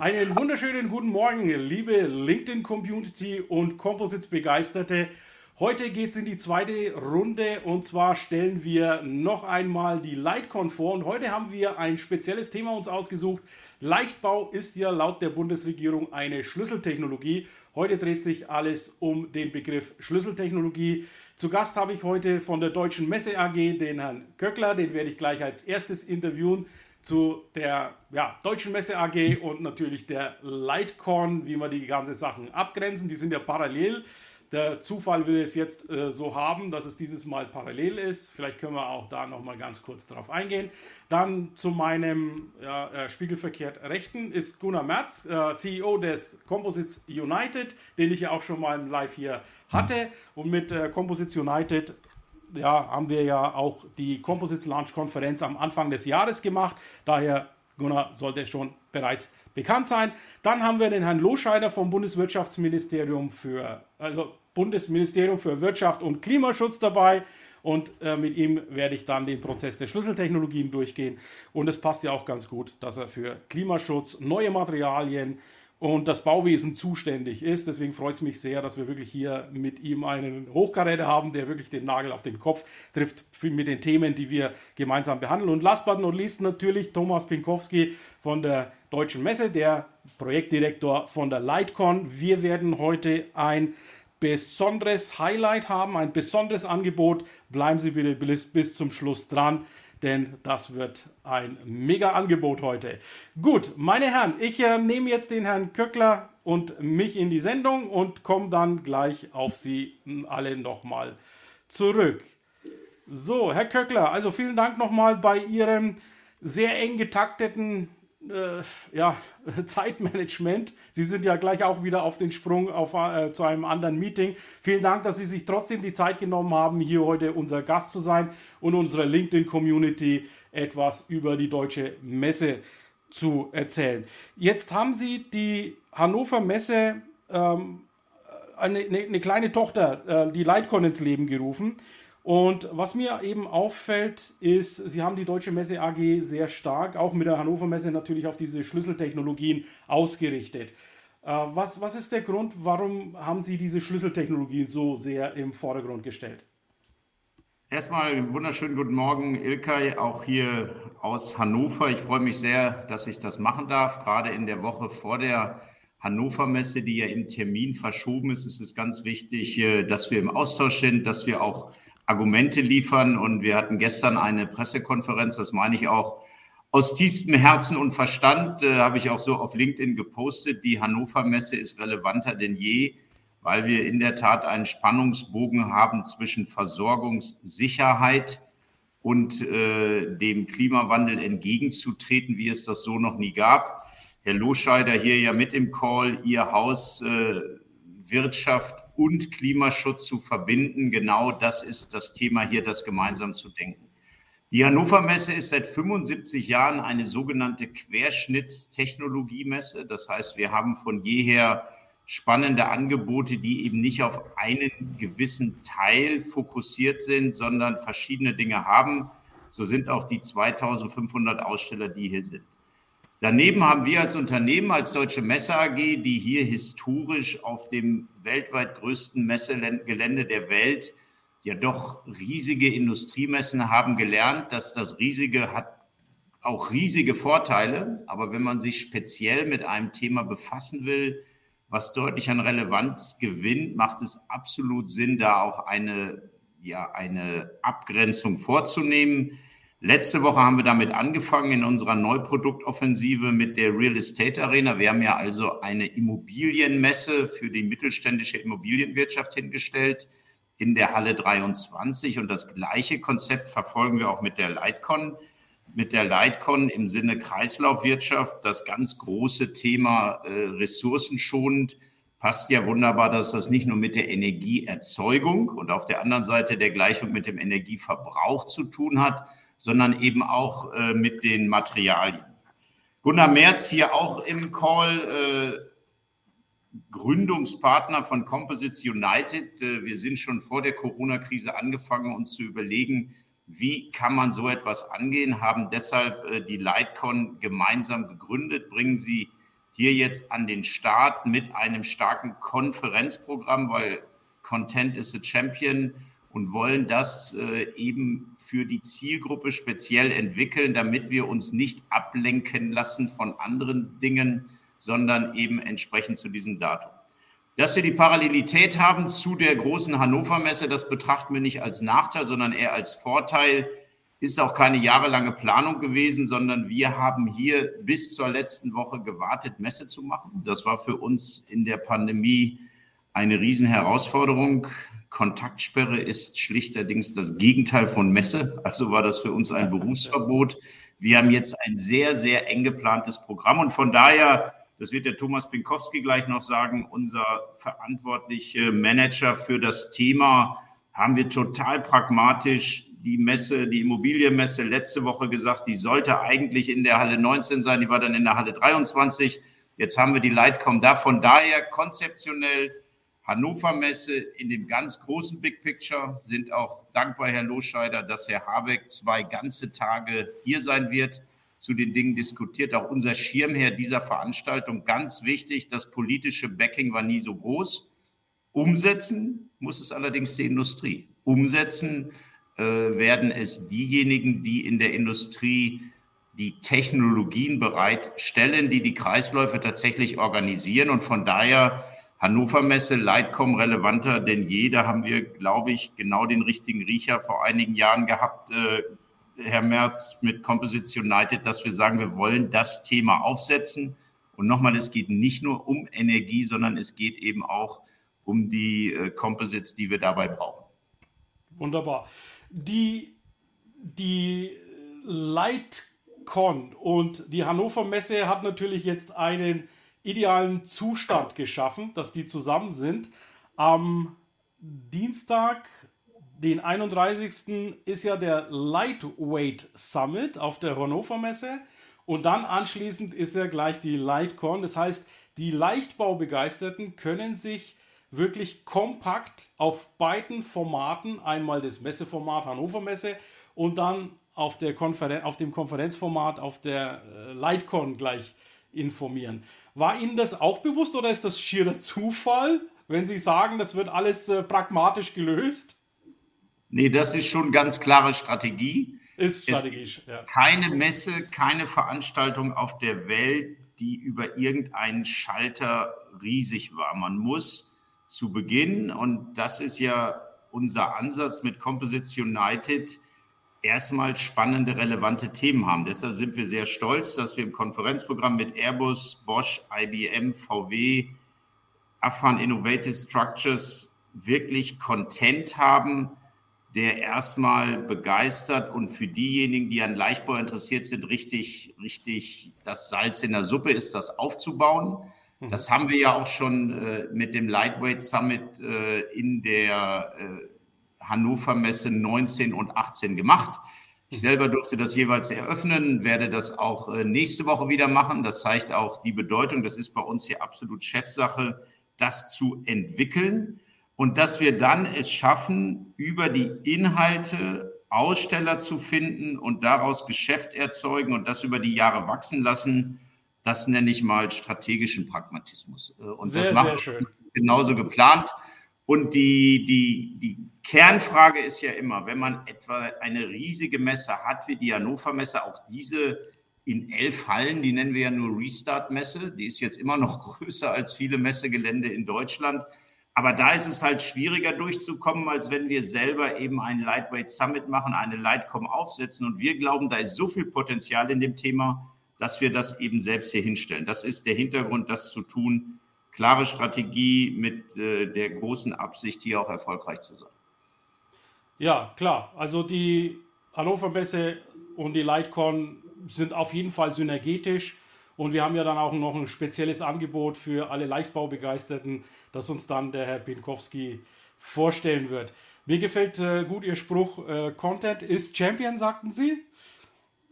Einen wunderschönen guten Morgen, liebe LinkedIn-Community und Composites-Begeisterte. Heute geht es in die zweite Runde und zwar stellen wir noch einmal die Lightcon vor. Und heute haben wir ein spezielles Thema uns ausgesucht. Leichtbau ist ja laut der Bundesregierung eine Schlüsseltechnologie. Heute dreht sich alles um den Begriff Schlüsseltechnologie. Zu Gast habe ich heute von der Deutschen Messe AG den Herrn Köckler, den werde ich gleich als erstes interviewen zu der ja, Deutschen Messe AG und natürlich der Lightcorn, wie wir die ganzen Sachen abgrenzen. Die sind ja parallel. Der Zufall will es jetzt äh, so haben, dass es dieses Mal parallel ist. Vielleicht können wir auch da nochmal ganz kurz drauf eingehen. Dann zu meinem ja, äh, spiegelverkehrt Rechten ist Gunnar Merz, äh, CEO des Composites United, den ich ja auch schon mal im Live hier hatte. Und mit äh, Composites United ja, haben wir ja auch die Composites Launch Konferenz am Anfang des Jahres gemacht. Daher, Gunnar, sollte schon bereits bekannt sein. Dann haben wir den Herrn Loscheider vom Bundeswirtschaftsministerium für, also Bundesministerium für Wirtschaft und Klimaschutz dabei. Und äh, mit ihm werde ich dann den Prozess der Schlüsseltechnologien durchgehen. Und es passt ja auch ganz gut, dass er für Klimaschutz, neue Materialien, und das Bauwesen zuständig ist. Deswegen freut es mich sehr, dass wir wirklich hier mit ihm einen Hochkaräter haben, der wirklich den Nagel auf den Kopf trifft mit den Themen, die wir gemeinsam behandeln. Und last but not least natürlich Thomas Pinkowski von der Deutschen Messe, der Projektdirektor von der Lightcon. Wir werden heute ein besonderes Highlight haben, ein besonderes Angebot. Bleiben Sie bitte bis, bis zum Schluss dran denn das wird ein mega Angebot heute. Gut, meine Herren, ich äh, nehme jetzt den Herrn Köckler und mich in die Sendung und komme dann gleich auf Sie alle nochmal zurück. So, Herr Köckler, also vielen Dank nochmal bei Ihrem sehr eng getakteten äh, ja, Zeitmanagement. Sie sind ja gleich auch wieder auf den Sprung auf, äh, zu einem anderen Meeting. Vielen Dank, dass Sie sich trotzdem die Zeit genommen haben, hier heute unser Gast zu sein und unserer LinkedIn-Community etwas über die deutsche Messe zu erzählen. Jetzt haben Sie die Hannover Messe, ähm, eine, eine, eine, kleine Tochter, äh, die Lightcon ins Leben gerufen. Und was mir eben auffällt, ist, Sie haben die Deutsche Messe AG sehr stark, auch mit der Hannover Messe natürlich auf diese Schlüsseltechnologien ausgerichtet. Äh, was, was ist der Grund, warum haben Sie diese Schlüsseltechnologie so sehr im Vordergrund gestellt? Erstmal einen wunderschönen guten Morgen, Ilkay, auch hier aus Hannover. Ich freue mich sehr, dass ich das machen darf. Gerade in der Woche vor der Hannover Messe, die ja im Termin verschoben ist, ist es ganz wichtig, äh, dass wir im Austausch sind, dass wir auch Argumente liefern. Und wir hatten gestern eine Pressekonferenz, das meine ich auch aus tiefstem Herzen und Verstand, äh, habe ich auch so auf LinkedIn gepostet. Die Hannover Messe ist relevanter denn je, weil wir in der Tat einen Spannungsbogen haben zwischen Versorgungssicherheit und äh, dem Klimawandel entgegenzutreten, wie es das so noch nie gab. Herr Loscheider hier ja mit im Call, Ihr Haus äh, Wirtschaft und Klimaschutz zu verbinden. Genau das ist das Thema hier, das gemeinsam zu denken. Die Hannover Messe ist seit 75 Jahren eine sogenannte Querschnittstechnologiemesse. Das heißt, wir haben von jeher spannende Angebote, die eben nicht auf einen gewissen Teil fokussiert sind, sondern verschiedene Dinge haben. So sind auch die 2500 Aussteller, die hier sind. Daneben haben wir als Unternehmen, als Deutsche Messe AG, die hier historisch auf dem weltweit größten Messegelände der Welt ja doch riesige Industriemessen haben gelernt, dass das riesige hat auch riesige Vorteile, aber wenn man sich speziell mit einem Thema befassen will, was deutlich an Relevanz gewinnt, macht es absolut Sinn, da auch eine, ja, eine Abgrenzung vorzunehmen. Letzte Woche haben wir damit angefangen in unserer Neuproduktoffensive mit der Real Estate Arena. Wir haben ja also eine Immobilienmesse für die mittelständische Immobilienwirtschaft hingestellt in der Halle 23 und das gleiche Konzept verfolgen wir auch mit der Lightcon. mit der Leitcon im Sinne Kreislaufwirtschaft das ganz große Thema äh, ressourcenschonend passt ja wunderbar, dass das nicht nur mit der Energieerzeugung und auf der anderen Seite der Gleichung mit dem Energieverbrauch zu tun hat, sondern eben auch äh, mit den Materialien. Gunnar Merz hier auch im Call, äh, Gründungspartner von Composites United. Äh, wir sind schon vor der Corona-Krise angefangen, uns zu überlegen, wie kann man so etwas angehen, haben deshalb äh, die Lightcon gemeinsam gegründet, bringen sie hier jetzt an den Start mit einem starken Konferenzprogramm, weil Content is a Champion und wollen das äh, eben für die Zielgruppe speziell entwickeln, damit wir uns nicht ablenken lassen von anderen Dingen, sondern eben entsprechend zu diesem Datum. Dass wir die Parallelität haben zu der großen Hannover Messe, das betrachten wir nicht als Nachteil, sondern eher als Vorteil. Ist auch keine jahrelange Planung gewesen, sondern wir haben hier bis zur letzten Woche gewartet, Messe zu machen. Das war für uns in der Pandemie eine Riesenherausforderung. Kontaktsperre ist schlichterdings das Gegenteil von Messe. Also war das für uns ein Berufsverbot. Wir haben jetzt ein sehr, sehr eng geplantes Programm und von daher das wird der Thomas Pinkowski gleich noch sagen, unser verantwortlicher Manager für das Thema, haben wir total pragmatisch die Messe, die Immobilienmesse letzte Woche gesagt, die sollte eigentlich in der Halle 19 sein, die war dann in der Halle 23. Jetzt haben wir die Lightcom da. Von daher konzeptionell Hannover Messe in dem ganz großen Big Picture sind auch dankbar, Herr Loscheider, dass Herr Habeck zwei ganze Tage hier sein wird zu den Dingen diskutiert. Auch unser Schirmherr dieser Veranstaltung, ganz wichtig, das politische Backing war nie so groß. Umsetzen muss es allerdings die Industrie. Umsetzen äh, werden es diejenigen, die in der Industrie die Technologien bereitstellen, die die Kreisläufe tatsächlich organisieren. Und von daher Hannover Messe, Leitcom relevanter denn je. Da haben wir, glaube ich, genau den richtigen Riecher vor einigen Jahren gehabt, äh, Herr Merz, mit Composites United, dass wir sagen, wir wollen das Thema aufsetzen. Und nochmal, es geht nicht nur um Energie, sondern es geht eben auch um die äh, Composites, die wir dabei brauchen. Wunderbar. Die, die Lightcon und die Hannover Messe hat natürlich jetzt einen idealen Zustand geschaffen, dass die zusammen sind. Am Dienstag den 31. ist ja der Lightweight Summit auf der Hannover Messe und dann anschließend ist ja gleich die Lightcon. Das heißt, die Leichtbaubegeisterten können sich wirklich kompakt auf beiden Formaten, einmal das Messeformat Hannover Messe und dann auf, der Konferen auf dem Konferenzformat auf der äh, Lightcon gleich informieren. War Ihnen das auch bewusst oder ist das schierer Zufall, wenn Sie sagen, das wird alles äh, pragmatisch gelöst? Nee, das ist schon ganz klare Strategie. Ist strategisch, ja. Keine Messe, keine Veranstaltung auf der Welt, die über irgendeinen Schalter riesig war. Man muss zu Beginn, und das ist ja unser Ansatz mit Composites United, erstmal spannende, relevante Themen haben. Deshalb sind wir sehr stolz, dass wir im Konferenzprogramm mit Airbus, Bosch, IBM, VW, Afan Innovative Structures wirklich Content haben, der erstmal begeistert und für diejenigen, die an Leichtbau interessiert sind, richtig, richtig das Salz in der Suppe ist, das aufzubauen. Mhm. Das haben wir ja auch schon äh, mit dem Lightweight Summit äh, in der äh, Hannover Messe 19 und 18 gemacht. Ich selber durfte das jeweils eröffnen, werde das auch äh, nächste Woche wieder machen. Das zeigt auch die Bedeutung. Das ist bei uns hier absolut Chefsache, das zu entwickeln und dass wir dann es schaffen, über die Inhalte Aussteller zu finden und daraus Geschäft erzeugen und das über die Jahre wachsen lassen, das nenne ich mal strategischen Pragmatismus. Äh, und sehr, das wir genauso geplant. Und die, die, die Kernfrage ist ja immer, wenn man etwa eine riesige Messe hat, wie die Hannover Messe, auch diese in elf Hallen, die nennen wir ja nur Restart-Messe, die ist jetzt immer noch größer als viele Messegelände in Deutschland aber da ist es halt schwieriger durchzukommen, als wenn wir selber eben einen Lightweight Summit machen, eine Lightcom aufsetzen. Und wir glauben, da ist so viel Potenzial in dem Thema, dass wir das eben selbst hier hinstellen. Das ist der Hintergrund, das zu tun. Klare Strategie mit äh, der großen Absicht, hier auch erfolgreich zu sein. Ja, klar. Also die Hannover Messe und die Lightcon sind auf jeden Fall synergetisch. Und wir haben ja dann auch noch ein spezielles Angebot für alle Leichtbaubegeisterten, das uns dann der Herr Pinkowski vorstellen wird. Mir gefällt äh, gut Ihr Spruch, äh, Content ist Champion, sagten Sie?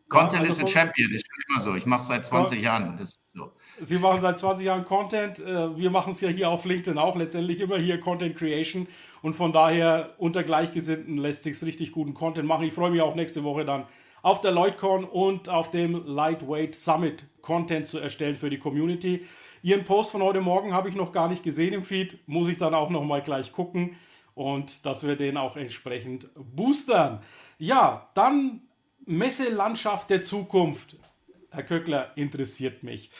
Content ja, also ist a Champion, ist schon immer so. Ich mache es seit 20 Jahren. Das ist so. Sie machen seit 20 Jahren Content. Äh, wir machen es ja hier auf LinkedIn auch letztendlich immer hier Content Creation. Und von daher unter Gleichgesinnten lässt sich richtig guten Content machen. Ich freue mich auch nächste Woche dann auf der LeutCon und auf dem Lightweight Summit Content zu erstellen für die Community. Ihren Post von heute Morgen habe ich noch gar nicht gesehen im Feed. Muss ich dann auch noch mal gleich gucken. Und dass wir den auch entsprechend boostern. Ja, dann Messelandschaft der Zukunft. Herr Köckler, interessiert mich.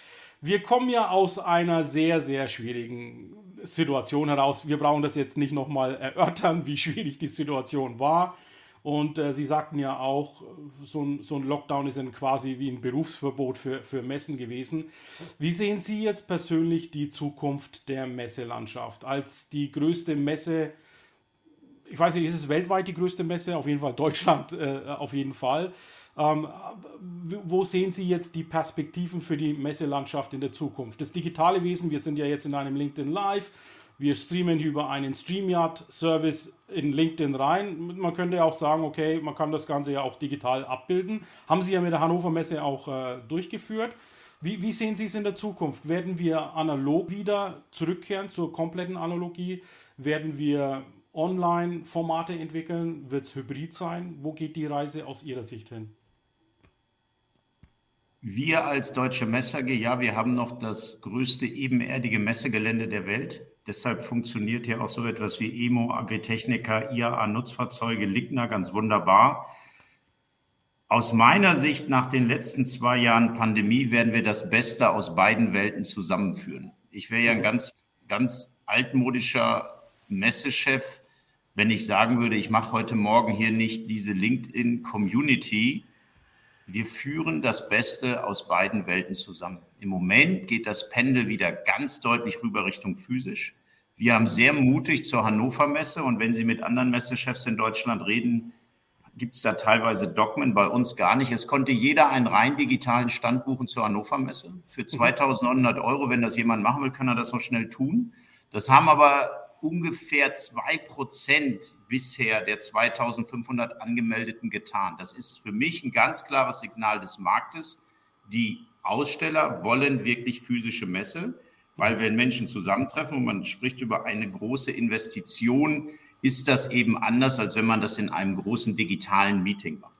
Wir kommen ja aus einer sehr, sehr schwierigen Situation heraus. Wir brauchen das jetzt nicht nochmal erörtern, wie schwierig die Situation war. Und äh, Sie sagten ja auch, so ein, so ein Lockdown ist dann quasi wie ein Berufsverbot für, für Messen gewesen. Wie sehen Sie jetzt persönlich die Zukunft der Messelandschaft als die größte Messe? Ich weiß nicht, ist es weltweit die größte Messe? Auf jeden Fall Deutschland, äh, auf jeden Fall. Ähm, wo sehen Sie jetzt die Perspektiven für die Messelandschaft in der Zukunft? Das digitale Wesen, wir sind ja jetzt in einem LinkedIn Live, wir streamen über einen StreamYard-Service in LinkedIn rein. Man könnte auch sagen, okay, man kann das Ganze ja auch digital abbilden. Haben Sie ja mit der Hannover Messe auch äh, durchgeführt. Wie, wie, sehen Sie es in der Zukunft? Werden wir analog wieder zurückkehren zur kompletten Analogie? Werden wir Online-Formate entwickeln? Wird es hybrid sein? Wo geht die Reise aus Ihrer Sicht hin? Wir als Deutsche Messe AG, ja, wir haben noch das größte ebenerdige Messegelände der Welt. Deshalb funktioniert hier auch so etwas wie EMO, Agritechnica, IAA, Nutzfahrzeuge, Ligna ganz wunderbar. Aus meiner Sicht nach den letzten zwei Jahren Pandemie werden wir das Beste aus beiden Welten zusammenführen. Ich wäre ja ein ganz, ganz altmodischer Messechef, wenn ich sagen würde, ich mache heute Morgen hier nicht diese LinkedIn-Community, wir führen das Beste aus beiden Welten zusammen. Im Moment geht das Pendel wieder ganz deutlich rüber Richtung physisch. Wir haben sehr mutig zur Hannover Messe und wenn Sie mit anderen Messechefs in Deutschland reden, gibt es da teilweise Dogmen, bei uns gar nicht. Es konnte jeder einen rein digitalen Stand buchen zur Hannover Messe. Für 2900 Euro, wenn das jemand machen will, kann er das noch schnell tun. Das haben aber ungefähr zwei Prozent bisher der 2500 Angemeldeten getan. Das ist für mich ein ganz klares Signal des Marktes. Die Aussteller wollen wirklich physische Messe, weil wenn Menschen zusammentreffen und man spricht über eine große Investition, ist das eben anders, als wenn man das in einem großen digitalen Meeting macht.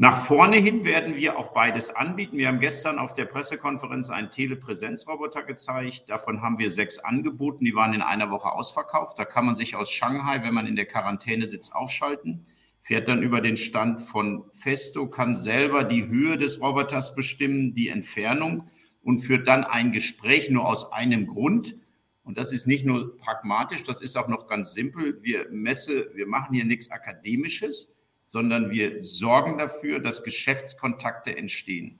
Nach vorne hin werden wir auch beides anbieten. Wir haben gestern auf der Pressekonferenz einen Telepräsenzroboter gezeigt. Davon haben wir sechs angeboten. Die waren in einer Woche ausverkauft. Da kann man sich aus Shanghai, wenn man in der Quarantäne sitzt, aufschalten. Fährt dann über den Stand von Festo, kann selber die Höhe des Roboters bestimmen, die Entfernung und führt dann ein Gespräch nur aus einem Grund. Und das ist nicht nur pragmatisch, das ist auch noch ganz simpel. Wir Messe, wir machen hier nichts Akademisches sondern wir sorgen dafür, dass Geschäftskontakte entstehen.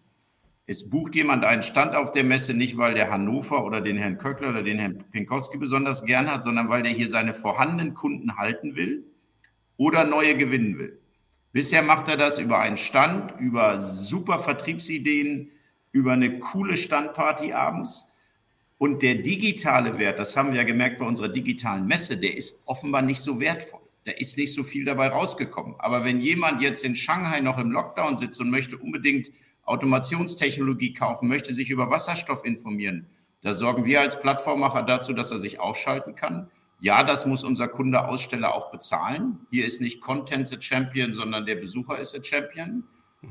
Es bucht jemand einen Stand auf der Messe nicht, weil der Hannover oder den Herrn Köckler oder den Herrn Pinkowski besonders gern hat, sondern weil der hier seine vorhandenen Kunden halten will oder neue gewinnen will. Bisher macht er das über einen Stand, über super Vertriebsideen, über eine coole Standparty abends. Und der digitale Wert, das haben wir ja gemerkt bei unserer digitalen Messe, der ist offenbar nicht so wertvoll da ist nicht so viel dabei rausgekommen. Aber wenn jemand jetzt in Shanghai noch im Lockdown sitzt und möchte unbedingt Automationstechnologie kaufen, möchte sich über Wasserstoff informieren, da sorgen wir als Plattformmacher dazu, dass er sich aufschalten kann. Ja, das muss unser Kunde Aussteller auch bezahlen. Hier ist nicht Content the Champion, sondern der Besucher ist der Champion.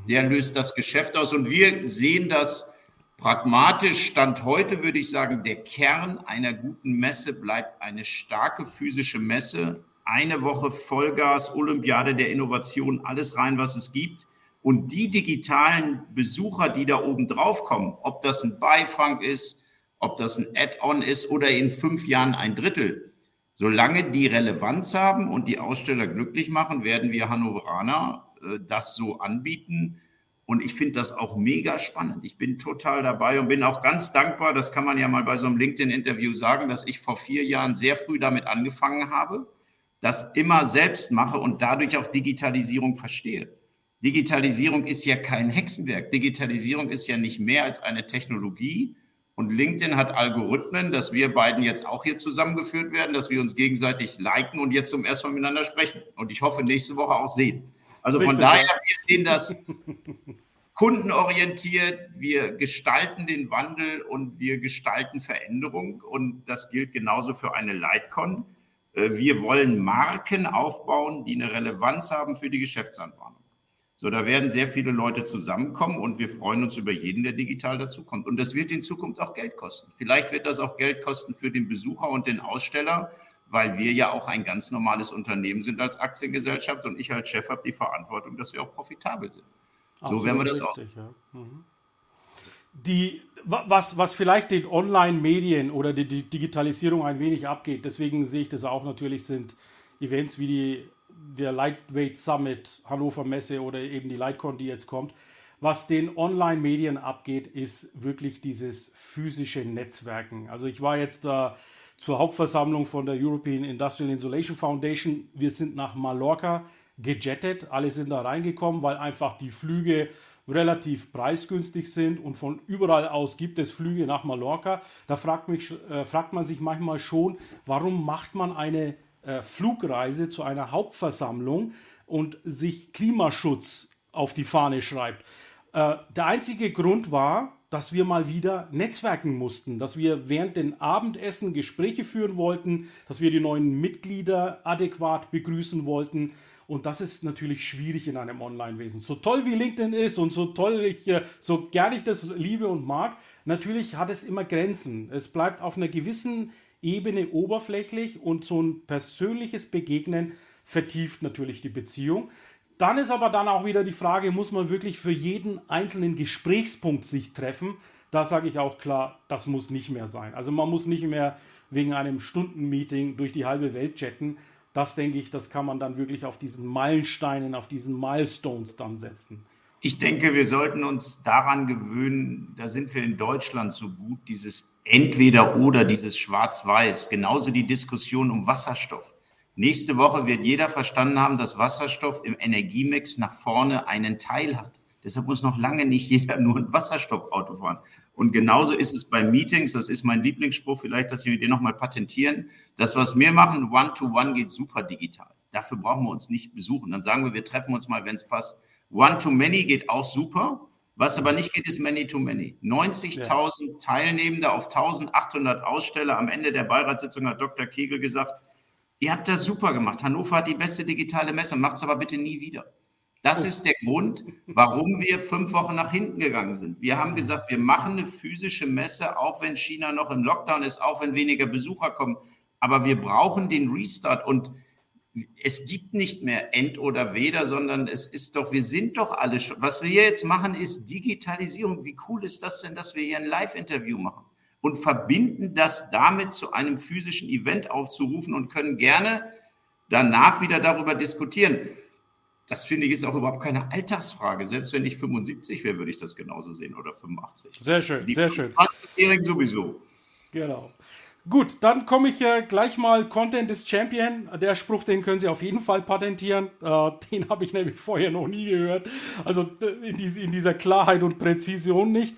Der löst das Geschäft aus und wir sehen das pragmatisch. Stand heute würde ich sagen, der Kern einer guten Messe bleibt eine starke physische Messe eine Woche Vollgas, Olympiade der Innovation, alles rein, was es gibt. Und die digitalen Besucher, die da oben drauf kommen, ob das ein Beifang ist, ob das ein Add-on ist oder in fünf Jahren ein Drittel, solange die Relevanz haben und die Aussteller glücklich machen, werden wir Hannoveraner äh, das so anbieten. Und ich finde das auch mega spannend. Ich bin total dabei und bin auch ganz dankbar, das kann man ja mal bei so einem LinkedIn-Interview sagen, dass ich vor vier Jahren sehr früh damit angefangen habe das immer selbst mache und dadurch auch Digitalisierung verstehe. Digitalisierung ist ja kein Hexenwerk. Digitalisierung ist ja nicht mehr als eine Technologie. Und LinkedIn hat Algorithmen, dass wir beiden jetzt auch hier zusammengeführt werden, dass wir uns gegenseitig liken und jetzt zum ersten Mal miteinander sprechen. Und ich hoffe, nächste Woche auch sehen. Also von daher, wir sehen das kundenorientiert, wir gestalten den Wandel und wir gestalten Veränderung. Und das gilt genauso für eine Lightcon. Äh, wir wollen Marken aufbauen, die eine Relevanz haben für die Geschäftsanbahnung. So, da werden sehr viele Leute zusammenkommen und wir freuen uns über jeden, der digital dazukommt. Und das wird in Zukunft auch Geld kosten. Vielleicht wird das auch Geld kosten für den Besucher und den Aussteller, weil wir ja auch ein ganz normales Unternehmen sind als Aktiengesellschaft und ich als Chef habe die Verantwortung, dass wir auch profitabel sind. So Absolut werden wir das richtig, auch. Ja. Mhm. Die, was, was vielleicht den Online-Medien oder die, die Digitalisierung ein wenig abgeht, deswegen sehe ich das auch natürlich, sind Events wie die der Lightweight Summit, Hannover Messe oder eben die Lightcon, die jetzt kommt. Was den Online-Medien abgeht, ist wirklich dieses physische Netzwerken. Also ich war jetzt da zur Hauptversammlung von der European Industrial Insulation Foundation. Wir sind nach Mallorca gejettet. Alle sind da reingekommen, weil einfach die Flüge relativ preisgünstig sind und von überall aus gibt es Flüge nach Mallorca. Da fragt, mich, äh, fragt man sich manchmal schon, warum macht man eine äh, Flugreise zu einer Hauptversammlung und sich Klimaschutz auf die Fahne schreibt. Äh, der einzige Grund war, dass wir mal wieder netzwerken mussten, dass wir während den Abendessen Gespräche führen wollten, dass wir die neuen Mitglieder adäquat begrüßen wollten. Und das ist natürlich schwierig in einem Online-Wesen. So toll wie LinkedIn ist und so toll ich, äh, so gern ich das liebe und mag, natürlich hat es immer Grenzen. Es bleibt auf einer gewissen Ebene oberflächlich und so ein persönliches Begegnen vertieft natürlich die Beziehung. Dann ist aber dann auch wieder die Frage, muss man wirklich für jeden einzelnen Gesprächspunkt sich treffen? Da sage ich auch klar, das muss nicht mehr sein. Also man muss nicht mehr wegen einem Stundenmeeting durch die halbe Welt jetten. Das denke ich, das kann man dann wirklich auf diesen Meilensteinen, auf diesen Milestones dann setzen. Ich denke, wir sollten uns daran gewöhnen, da sind wir in Deutschland so gut, dieses entweder oder dieses Schwarz-Weiß, genauso die Diskussion um Wasserstoff. Nächste Woche wird jeder verstanden haben, dass Wasserstoff im Energiemix nach vorne einen Teil hat. Deshalb muss noch lange nicht jeder nur ein Wasserstoffauto fahren. Und genauso ist es bei Meetings, das ist mein Lieblingsspruch, vielleicht, dass wir den nochmal patentieren. Das, was wir machen, One-to-One -one geht super digital. Dafür brauchen wir uns nicht besuchen. Dann sagen wir, wir treffen uns mal, wenn es passt. One-to-Many geht auch super. Was aber nicht geht, ist Many-to-Many. 90.000 ja. Teilnehmende auf 1.800 Aussteller. Am Ende der Beiratssitzung hat Dr. Kegel gesagt, ihr habt das super gemacht. Hannover hat die beste digitale Messe, macht es aber bitte nie wieder. Das ist der Grund, warum wir fünf Wochen nach hinten gegangen sind. Wir haben gesagt, wir machen eine physische Messe, auch wenn China noch im Lockdown ist, auch wenn weniger Besucher kommen. Aber wir brauchen den Restart und es gibt nicht mehr End oder Weder, sondern es ist doch, wir sind doch alle schon. Was wir jetzt machen, ist Digitalisierung. Wie cool ist das denn, dass wir hier ein Live-Interview machen und verbinden das damit zu einem physischen Event aufzurufen und können gerne danach wieder darüber diskutieren. Das finde ich ist auch überhaupt keine Alltagsfrage. Selbst wenn ich 75 wäre, würde ich das genauso sehen oder 85. Sehr schön, Die sehr schön. sowieso. Genau. Gut, dann komme ich äh, gleich mal Content is Champion. Der Spruch, den können Sie auf jeden Fall patentieren. Äh, den habe ich nämlich vorher noch nie gehört. Also in, die, in dieser Klarheit und Präzision nicht.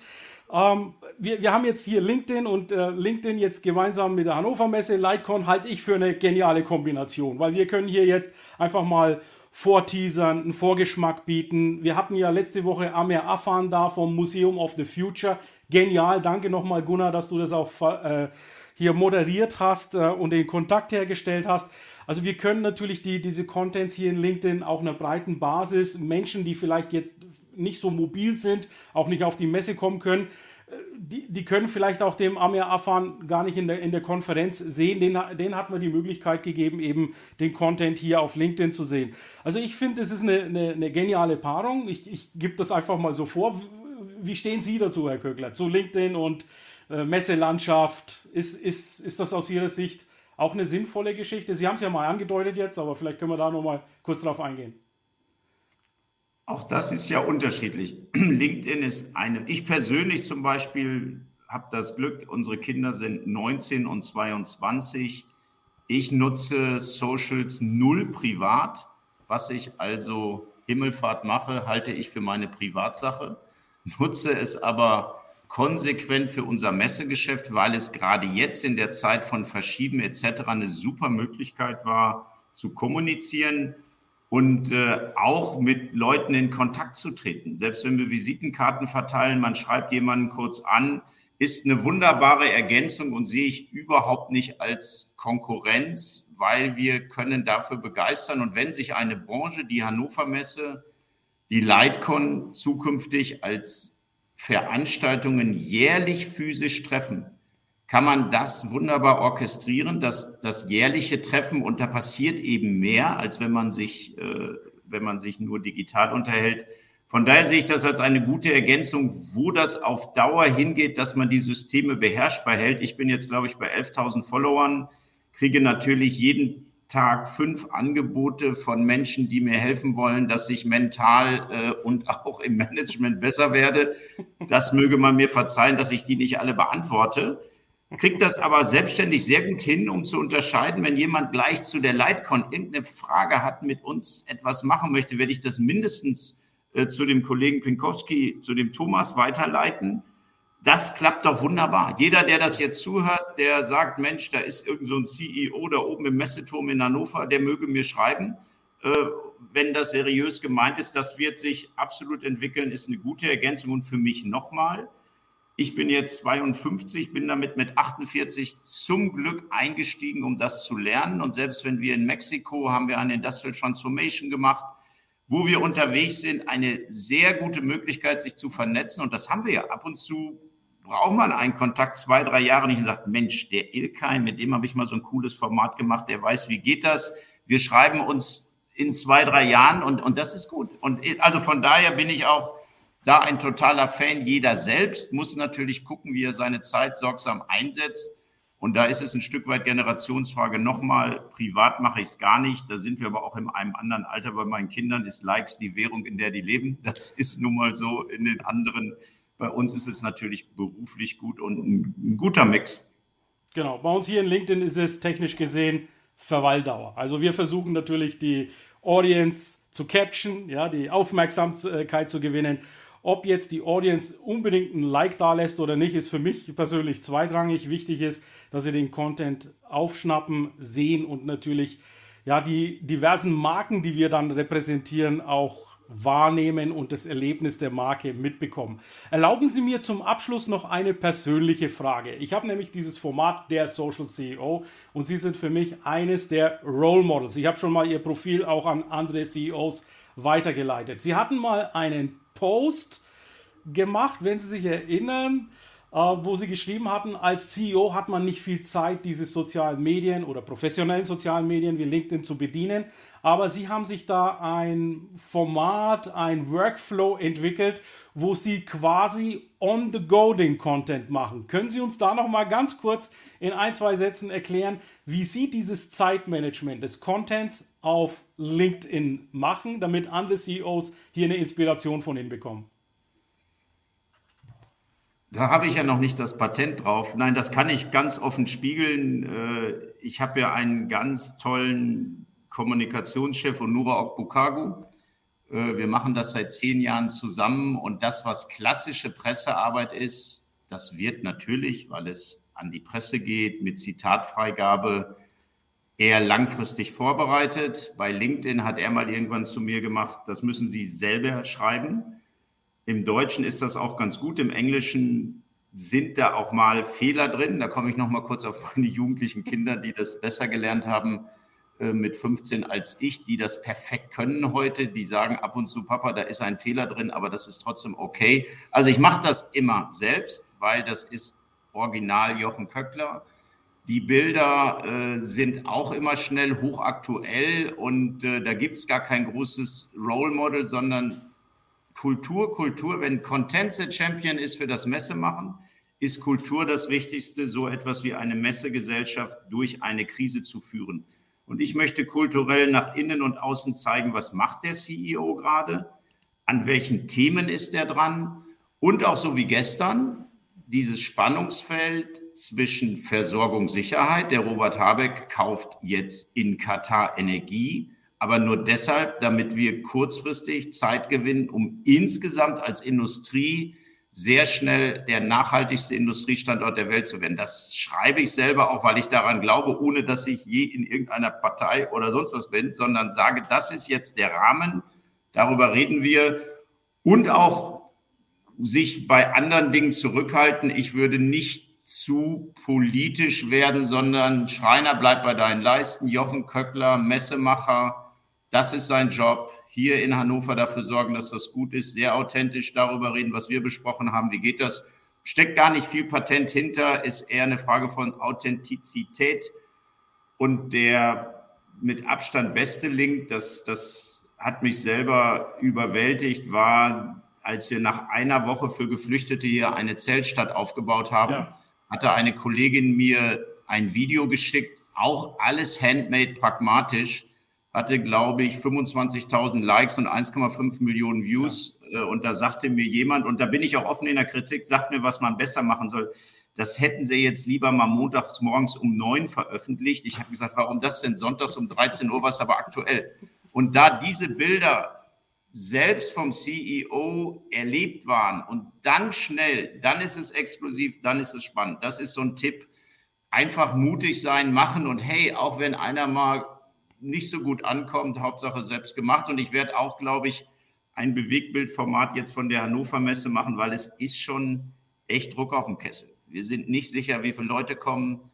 Ähm, wir, wir haben jetzt hier LinkedIn und äh, LinkedIn jetzt gemeinsam mit der Hannover Messe, Lightcon, halte ich für eine geniale Kombination, weil wir können hier jetzt einfach mal vorteasern, einen Vorgeschmack bieten. Wir hatten ja letzte Woche Amer Afan da vom Museum of the Future. Genial, danke nochmal Gunnar, dass du das auch äh, hier moderiert hast äh, und den Kontakt hergestellt hast. Also wir können natürlich die, diese Contents hier in LinkedIn auch einer breiten Basis, Menschen, die vielleicht jetzt nicht so mobil sind, auch nicht auf die Messe kommen können, die, die können vielleicht auch dem Amir Afan gar nicht in der, in der Konferenz sehen. Den, den hat man die Möglichkeit gegeben, eben den Content hier auf LinkedIn zu sehen. Also ich finde, es ist eine, eine, eine, geniale Paarung. Ich, ich gebe das einfach mal so vor. Wie stehen Sie dazu, Herr Köckler, zu LinkedIn und äh, Messelandschaft. Ist, ist, ist das aus Ihrer Sicht auch eine sinnvolle Geschichte? Sie haben es ja mal angedeutet jetzt, aber vielleicht können wir da noch mal kurz drauf eingehen. Auch das ist ja unterschiedlich. LinkedIn ist eine. Ich persönlich zum Beispiel habe das Glück, unsere Kinder sind 19 und 22. Ich nutze Socials null privat, was ich also Himmelfahrt mache, halte ich für meine Privatsache, nutze es aber konsequent für unser Messegeschäft, weil es gerade jetzt in der Zeit von Verschieben etc. eine super Möglichkeit war, zu kommunizieren und äh, auch mit Leuten in Kontakt zu treten. Selbst wenn wir Visitenkarten verteilen, man schreibt jemanden kurz an, ist eine wunderbare Ergänzung und sehe ich überhaupt nicht als Konkurrenz, weil wir können dafür begeistern. Und wenn sich eine Branche, die Hannover Messe, die Lightcon zukünftig als Veranstaltungen jährlich physisch treffen, kann man das wunderbar orchestrieren, das, das jährliche Treffen und da passiert eben mehr, als wenn man sich, äh, wenn man sich nur digital unterhält. Von daher sehe ich das als eine gute Ergänzung, wo das auf Dauer hingeht, dass man die Systeme beherrschbar hält. Ich bin jetzt, glaube ich, bei 11.000 Followern, kriege natürlich jeden Tag fünf Angebote von Menschen, die mir helfen wollen, dass ich mental äh, und auch im Management besser werde. Das möge man mir verzeihen, dass ich die nicht alle beantworte. Kriegt das aber selbstständig sehr gut hin, um zu unterscheiden, wenn jemand gleich zu der Lightcon irgendeine Frage hat, mit uns etwas machen möchte, werde ich das mindestens äh, zu dem Kollegen Pinkowski, zu dem Thomas weiterleiten das klappt doch wunderbar. Jeder, der das jetzt zuhört, der sagt, Mensch, da ist irgend so ein CEO da oben im Messeturm in Hannover, der möge mir schreiben. Äh, wenn das seriös gemeint ist, das wird sich absolut entwickeln, ist eine gute Ergänzung. Und für mich nochmal, ich bin jetzt 52, bin damit mit 48 zum Glück eingestiegen, um das zu lernen. Und selbst wenn wir in Mexiko haben wir eine Industrial Transformation gemacht, wo wir unterwegs sind, eine sehr gute Möglichkeit, sich zu vernetzen. Und das haben wir ja ab und zu braucht man einen Kontakt zwei, drei Jahre nicht und sagt, Mensch, der Ilkay, mit dem habe ich mal so ein cooles Format gemacht, der weiß, wie geht das. Wir schreiben uns in zwei, drei Jahren und, und das ist gut. Und also von daher bin ich auch da ein totaler Fan. Jeder selbst muss natürlich gucken, wie er seine Zeit sorgsam einsetzt. Und da ist es ein Stück weit Generationsfrage. Nochmal, privat mache ich es gar nicht. Da sind wir aber auch in einem anderen Alter. Bei meinen Kindern ist Likes die Währung, in der die leben. Das ist nun mal so in den anderen bei uns ist es natürlich beruflich gut und ein, ein guter Mix. Genau, bei uns hier in LinkedIn ist es technisch gesehen Verweildauer. Also wir versuchen natürlich die Audience zu caption, ja, die Aufmerksamkeit zu gewinnen. Ob jetzt die Audience unbedingt ein Like da lässt oder nicht, ist für mich persönlich zweitrangig. Wichtig ist, dass sie den Content aufschnappen, sehen und natürlich ja, die diversen Marken, die wir dann repräsentieren, auch wahrnehmen und das Erlebnis der Marke mitbekommen. Erlauben Sie mir zum Abschluss noch eine persönliche Frage. Ich habe nämlich dieses Format der Social CEO und Sie sind für mich eines der Role Models. Ich habe schon mal Ihr Profil auch an andere CEOs weitergeleitet. Sie hatten mal einen Post gemacht, wenn Sie sich erinnern, äh, wo Sie geschrieben hatten, als CEO hat man nicht viel Zeit, diese sozialen Medien oder professionellen sozialen Medien wie LinkedIn zu bedienen aber sie haben sich da ein Format, ein Workflow entwickelt, wo sie quasi on the go den Content machen. Können Sie uns da noch mal ganz kurz in ein, zwei Sätzen erklären, wie Sie dieses Zeitmanagement des Contents auf LinkedIn machen, damit andere CEOs hier eine Inspiration von Ihnen bekommen? Da habe ich ja noch nicht das Patent drauf. Nein, das kann ich ganz offen spiegeln. Äh, ich habe ja einen ganz tollen Kommunikationschef und Nura Okbukagu. Äh, wir machen das seit zehn Jahren zusammen und das, was klassische Pressearbeit ist, das wird natürlich, weil es an die Presse geht, mit Zitatfreigabe eher langfristig vorbereitet. Bei LinkedIn hat er mal irgendwann zu mir gemacht, das müssen Sie selber schreiben. Im Deutschen ist das auch ganz gut, im Englischen sind da auch mal Fehler drin. Da komme ich noch mal kurz auf meine jugendlichen Kinder, die das besser gelernt haben mit 15 als ich, die das perfekt können heute. Die sagen ab und zu, Papa, da ist ein Fehler drin, aber das ist trotzdem okay. Also ich mache das immer selbst, weil das ist original Jochen Köckler. Die Bilder äh, sind auch immer schnell hochaktuell und äh, da gibt es gar kein großes Role Model, sondern Kultur, Kultur. Wenn Content the Champion ist für das Messemachen, ist Kultur das Wichtigste, so etwas wie eine Messegesellschaft durch eine Krise zu führen. Und ich möchte kulturell nach innen und außen zeigen, was macht der CEO gerade, an welchen Themen ist er dran und auch so wie gestern dieses Spannungsfeld zwischen Versorgungssicherheit. Der Robert Habeck kauft jetzt in Katar Energie, aber nur deshalb, damit wir kurzfristig Zeit gewinnen, um insgesamt als Industrie sehr schnell der nachhaltigste Industriestandort der Welt zu werden. Das schreibe ich selber auch, weil ich daran glaube, ohne dass ich je in irgendeiner Partei oder sonst was bin, sondern sage, das ist jetzt der Rahmen, darüber reden wir und auch sich bei anderen Dingen zurückhalten. Ich würde nicht zu politisch werden, sondern Schreiner bleibt bei deinen Leisten, Jochen Köckler, Messemacher, das ist sein Job hier in Hannover dafür sorgen, dass das gut ist, sehr authentisch darüber reden, was wir besprochen haben. Wie geht das? Steckt gar nicht viel Patent hinter, ist eher eine Frage von Authentizität. Und der mit Abstand beste Link, das, das hat mich selber überwältigt, war, als wir nach einer Woche für Geflüchtete hier eine Zeltstadt aufgebaut haben, ja. hatte eine Kollegin mir ein Video geschickt, auch alles handmade, pragmatisch hatte, glaube ich, 25.000 Likes und 1,5 Millionen Views. Ja. Äh, und da sagte mir jemand, und da bin ich auch offen in der Kritik, sagt mir, was man besser machen soll. Das hätten sie jetzt lieber mal montags morgens um neun veröffentlicht. Ich habe gesagt, warum das denn sonntags um 13 Uhr, was aber aktuell? Und da diese Bilder selbst vom CEO erlebt waren und dann schnell, dann ist es exklusiv, dann ist es spannend. Das ist so ein Tipp. Einfach mutig sein, machen und hey, auch wenn einer mal nicht so gut ankommt, Hauptsache selbst gemacht. Und ich werde auch, glaube ich, ein Bewegbildformat jetzt von der Hannover Messe machen, weil es ist schon echt Druck auf dem Kessel. Wir sind nicht sicher, wie viele Leute kommen.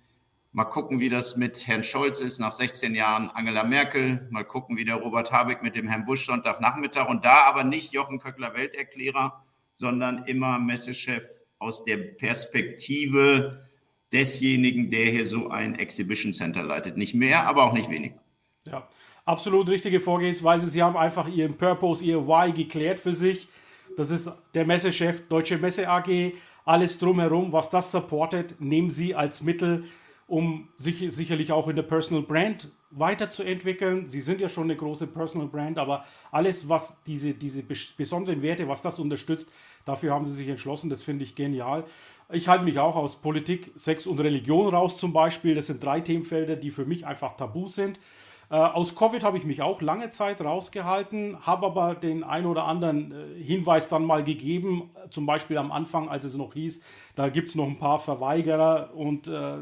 Mal gucken, wie das mit Herrn Scholz ist nach 16 Jahren Angela Merkel. Mal gucken, wie der Robert Habeck mit dem Herrn Busch Sonntagnachmittag. Und da aber nicht Jochen Köckler Welterklärer, sondern immer Messechef aus der Perspektive desjenigen, der hier so ein Exhibition Center leitet. Nicht mehr, aber auch nicht weniger. Ja, absolut richtige Vorgehensweise. Sie haben einfach ihren Purpose, ihr Why geklärt für sich. Das ist der Messechef, Deutsche Messe AG. Alles drumherum, was das supportet, nehmen Sie als Mittel, um sich sicherlich auch in der Personal Brand weiterzuentwickeln. Sie sind ja schon eine große Personal Brand, aber alles, was diese, diese besonderen Werte, was das unterstützt, dafür haben Sie sich entschlossen. Das finde ich genial. Ich halte mich auch aus Politik, Sex und Religion raus zum Beispiel. Das sind drei Themenfelder, die für mich einfach tabu sind. Äh, aus Covid habe ich mich auch lange Zeit rausgehalten, habe aber den ein oder anderen äh, Hinweis dann mal gegeben, zum Beispiel am Anfang, als es noch hieß, da gibt es noch ein paar Verweigerer und äh,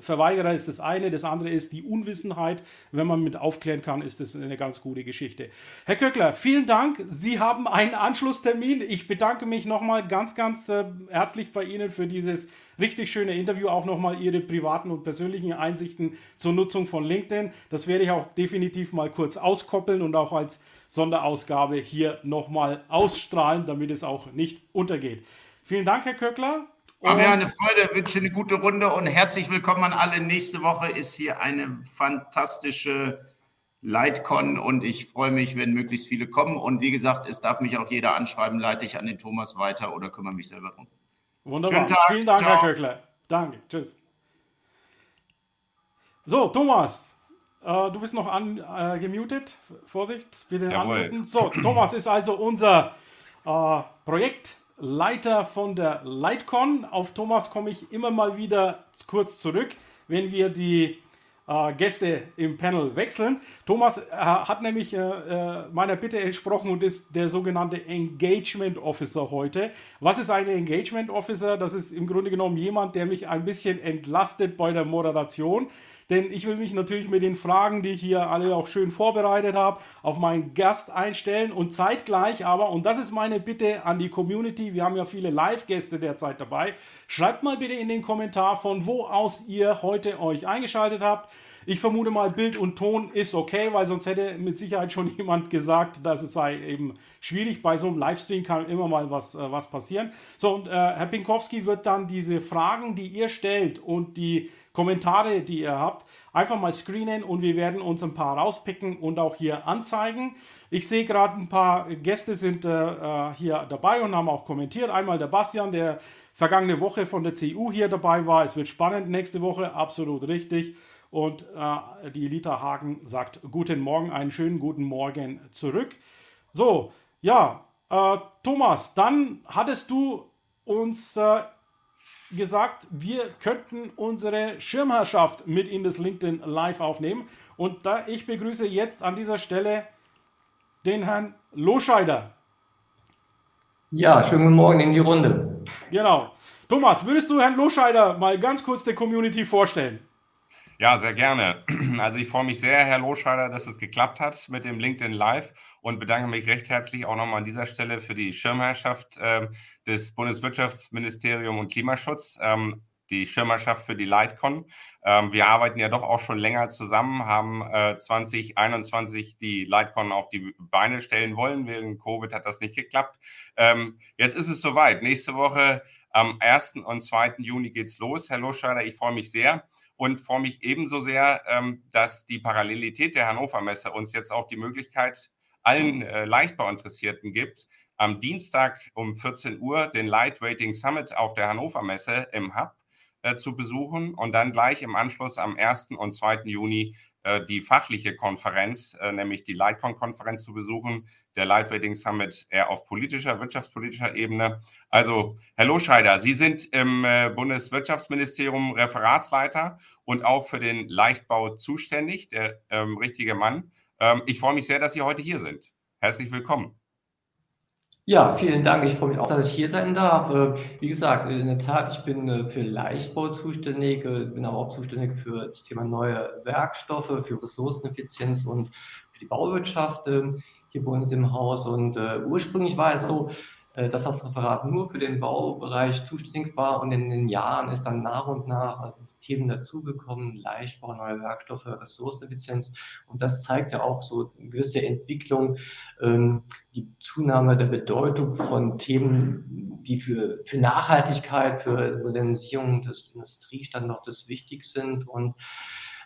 Verweigerer ist das eine, das andere ist die Unwissenheit. Wenn man mit aufklären kann, ist das eine ganz gute Geschichte. Herr Köckler, vielen Dank. Sie haben einen Anschlusstermin. Ich bedanke mich nochmal ganz, ganz äh, herzlich bei Ihnen für dieses richtig schöne Interview. Auch nochmal Ihre privaten und persönlichen Einsichten zur Nutzung von LinkedIn. Das werde ich auch definitiv mal kurz auskoppeln und auch als Sonderausgabe hier nochmal ausstrahlen, damit es auch nicht untergeht. Vielen Dank, Herr Köckler. War mir eine Freude, wünsche eine gute Runde und herzlich willkommen an alle. Nächste Woche ist hier eine fantastische Lightcon und ich freue mich, wenn möglichst viele kommen. Und wie gesagt, es darf mich auch jeder anschreiben, leite ich an den Thomas weiter oder kümmere mich selber drum. Wunderbar. Vielen Dank, Ciao. Herr Köckler. Danke. Tschüss. So, Thomas, äh, du bist noch angemutet. Äh, Vorsicht, bitte anmuten. So, Thomas ist also unser äh, Projekt. Leiter von der Lightcon. Auf Thomas komme ich immer mal wieder kurz zurück, wenn wir die äh, Gäste im Panel wechseln. Thomas äh, hat nämlich äh, äh, meiner Bitte entsprochen und ist der sogenannte Engagement Officer heute. Was ist ein Engagement Officer? Das ist im Grunde genommen jemand, der mich ein bisschen entlastet bei der Moderation denn ich will mich natürlich mit den Fragen, die ich hier alle auch schön vorbereitet habe, auf meinen Gast einstellen und zeitgleich aber, und das ist meine Bitte an die Community, wir haben ja viele Live-Gäste derzeit dabei, schreibt mal bitte in den Kommentar, von wo aus ihr heute euch eingeschaltet habt. Ich vermute mal, Bild und Ton ist okay, weil sonst hätte mit Sicherheit schon jemand gesagt, dass es sei eben schwierig. Bei so einem Livestream kann immer mal was, äh, was passieren. So, und äh, Herr Pinkowski wird dann diese Fragen, die ihr stellt und die Kommentare, die ihr habt, einfach mal screenen und wir werden uns ein paar rauspicken und auch hier anzeigen. Ich sehe gerade ein paar Gäste sind äh, äh hier dabei und haben auch kommentiert. Einmal der Bastian, der vergangene Woche von der CU hier dabei war. Es wird spannend nächste Woche, absolut richtig. Und äh, die Elita Hagen sagt Guten Morgen, einen schönen guten Morgen zurück. So, ja, äh, Thomas, dann hattest du uns äh, gesagt, wir könnten unsere Schirmherrschaft mit in das LinkedIn Live aufnehmen. Und da ich begrüße jetzt an dieser Stelle den Herrn Loscheider. Ja, schönen guten Morgen in die Runde. Genau. Thomas, würdest du Herrn Loscheider mal ganz kurz der Community vorstellen? Ja, sehr gerne. Also ich freue mich sehr, Herr Loscheider, dass es geklappt hat mit dem LinkedIn Live und bedanke mich recht herzlich auch nochmal an dieser Stelle für die Schirmherrschaft äh, des Bundeswirtschaftsministeriums und Klimaschutz, ähm, die Schirmherrschaft für die Lightcon. Ähm, wir arbeiten ja doch auch schon länger zusammen, haben äh, 2021 die Lightcon auf die Beine stellen wollen. Während Covid hat das nicht geklappt. Ähm, jetzt ist es soweit. Nächste Woche am 1. und 2. Juni geht's los. Herr Loscheider, ich freue mich sehr und freue mich ebenso sehr, ähm, dass die Parallelität der Hannover Messe uns jetzt auch die Möglichkeit allen äh, Leichtbauinteressierten gibt, am Dienstag um 14 Uhr den Light Rating Summit auf der Hannover Messe im Hub äh, zu besuchen und dann gleich im Anschluss am 1. und 2. Juni äh, die fachliche Konferenz, äh, nämlich die Lightcon-Konferenz zu besuchen, der Light Rating Summit eher auf politischer, wirtschaftspolitischer Ebene. Also, Herr Loscheider, Sie sind im äh, Bundeswirtschaftsministerium Referatsleiter und auch für den Leichtbau zuständig, der ähm, richtige Mann. Ähm, ich freue mich sehr, dass Sie heute hier sind. Herzlich willkommen. Ja, vielen Dank. Ich freue mich auch, dass ich hier sein darf. Äh, wie gesagt, in der Tat, ich bin äh, für Leichtbau zuständig, äh, bin aber auch zuständig für das Thema neue Werkstoffe, für Ressourceneffizienz und für die Bauwirtschaft hier bei uns im Haus. Und ursprünglich war es so, dass das Referat nur für den Baubereich zuständig war und in den Jahren ist dann nach und nach Themen dazugekommen, Leichtbau, neue Werkstoffe, Ressourceneffizienz. Und das zeigt ja auch so eine gewisse Entwicklung, ähm, die Zunahme der Bedeutung von Themen, die für, für Nachhaltigkeit, für Modernisierung des Industriestandortes wichtig sind. Und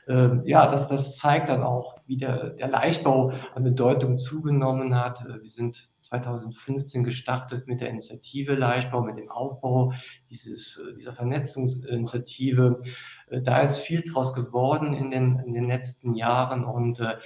ähm, ja, das, das zeigt dann auch, wie der, der Leichtbau an Bedeutung zugenommen hat. Wir sind 2015 gestartet mit der Initiative Leichtbau, mit dem Aufbau dieses, äh, dieser Vernetzungsinitiative. Äh, da ist viel draus geworden in den, in den letzten Jahren und äh,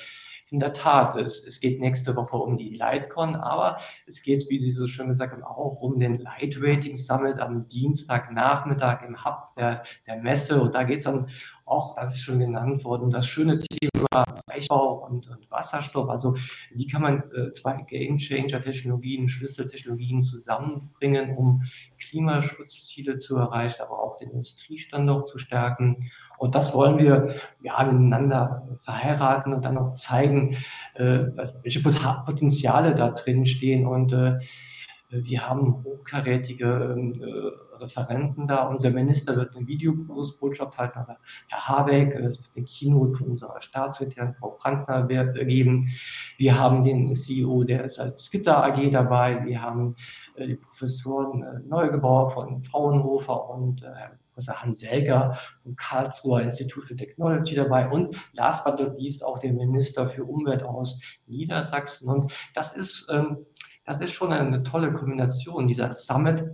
in der Tat, es, es geht nächste Woche um die Lightcon, aber es geht, wie Sie so schön gesagt haben, auch um den Light Rating Summit am Dienstagnachmittag im Hub der, der Messe. Und da geht es dann auch, das ist schon genannt worden, das schöne Thema Eichbau und, und Wasserstoff. Also wie kann man äh, zwei Game Changer Technologien, Schlüsseltechnologien zusammenbringen, um Klimaschutzziele zu erreichen, aber auch den Industriestandort zu stärken. Und das wollen wir ja, miteinander verheiraten und dann noch zeigen, äh, welche Potenziale da drin stehen. Und äh, wir haben hochkarätige äh, Referenten da. Unser Minister wird eine Videobotschaft halten, aber Herr Habeck, es wird den Keynote von unserer Staatssekretärin Frau Brandner geben. Wir haben den CEO der Salzgitter AG dabei. Wir haben äh, die Professoren äh, Neugebauer von Fraunhofer und äh, Professor Hans Selger vom Karlsruher Institut für Technology dabei und last but not least auch der Minister für Umwelt aus Niedersachsen. Und das ist, ähm, das ist schon eine tolle Kombination, dieser Summit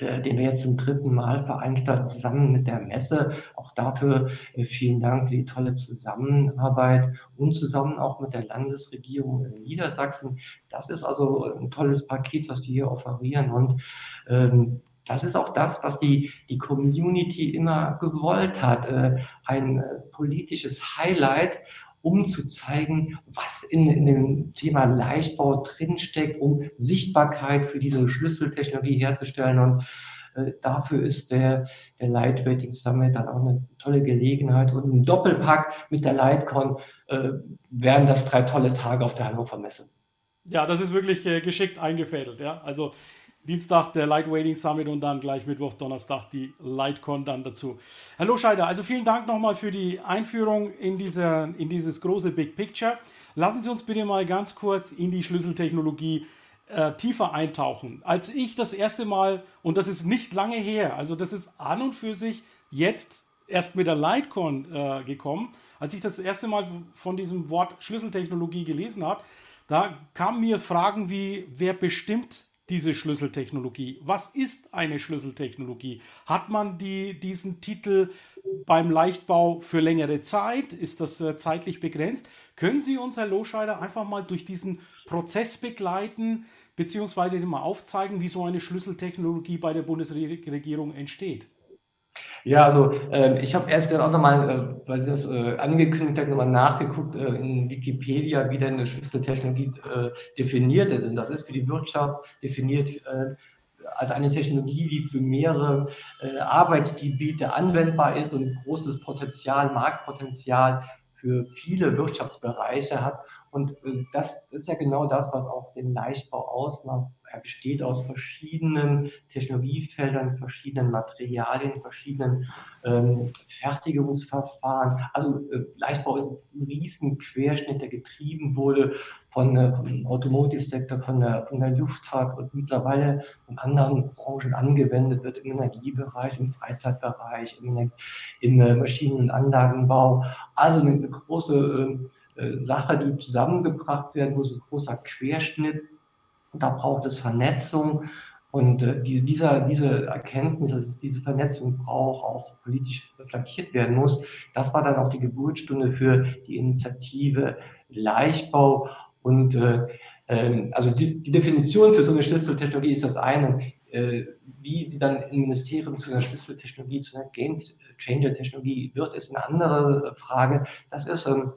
den wir jetzt zum dritten Mal veranstalten, zusammen mit der Messe. Auch dafür vielen Dank für die tolle Zusammenarbeit und zusammen auch mit der Landesregierung in Niedersachsen. Das ist also ein tolles Paket, was wir hier offerieren und ähm, das ist auch das, was die, die Community immer gewollt hat. Äh, ein äh, politisches Highlight, um zu zeigen, was in, in dem Thema Leichtbau drinsteckt, um Sichtbarkeit für diese Schlüsseltechnologie herzustellen. Und äh, dafür ist der, der Lightweighting Summit dann auch eine tolle Gelegenheit. Und im Doppelpack mit der Lightcon äh, werden das drei tolle Tage auf der Hannover Messe. Ja, das ist wirklich äh, geschickt eingefädelt. Ja? Also Dienstag der Lightweighting Summit und dann gleich Mittwoch, Donnerstag die Lightcon dann dazu. Herr Loscheider, also vielen Dank nochmal für die Einführung in, diese, in dieses große Big Picture. Lassen Sie uns bitte mal ganz kurz in die Schlüsseltechnologie äh, tiefer eintauchen. Als ich das erste Mal, und das ist nicht lange her, also das ist an und für sich jetzt erst mit der Lightcon äh, gekommen, als ich das erste Mal von diesem Wort Schlüsseltechnologie gelesen habe, da kamen mir Fragen wie, wer bestimmt diese Schlüsseltechnologie? Was ist eine Schlüsseltechnologie? Hat man die, diesen Titel beim Leichtbau für längere Zeit? Ist das äh, zeitlich begrenzt? Können Sie uns, Herr Loscheider, einfach mal durch diesen Prozess begleiten, beziehungsweise mal aufzeigen, wie so eine Schlüsseltechnologie bei der Bundesregierung entsteht? Ja, also äh, ich habe erst auch nochmal, äh, weil Sie das äh, angekündigt haben, nochmal nachgeguckt äh, in Wikipedia, wie denn eine Schlüsseltechnologie äh, definiert ist. Und das ist für die Wirtschaft definiert äh, als eine Technologie, die für mehrere äh, Arbeitsgebiete anwendbar ist und großes Potenzial, Marktpotenzial für viele Wirtschaftsbereiche hat. Und das ist ja genau das, was auch den Leichtbau ausmacht. Er besteht aus verschiedenen Technologiefeldern, verschiedenen Materialien, verschiedenen ähm, Fertigungsverfahren. Also äh, Leichtbau ist ein riesen Querschnitt, der getrieben wurde von, äh, vom Automotive-Sektor, von der, von der Luftfahrt und mittlerweile in anderen Branchen angewendet wird, im Energiebereich, im Freizeitbereich, im, im äh, Maschinen- und Anlagenbau. Also eine, eine große äh, äh, Sache, die zusammengebracht werden muss, ein großer Querschnitt da braucht es Vernetzung. Und äh, dieser, diese Erkenntnis, dass es diese Vernetzung braucht, auch politisch flankiert werden muss, das war dann auch die Geburtsstunde für die Initiative Leichtbau. Und äh, äh, also die, die, Definition für so eine Schlüsseltechnologie ist das eine. Äh, wie sie dann im Ministerium zu einer Schlüsseltechnologie, zu einer Game Changer Technologie wird, ist eine andere Frage. Das ist ähm,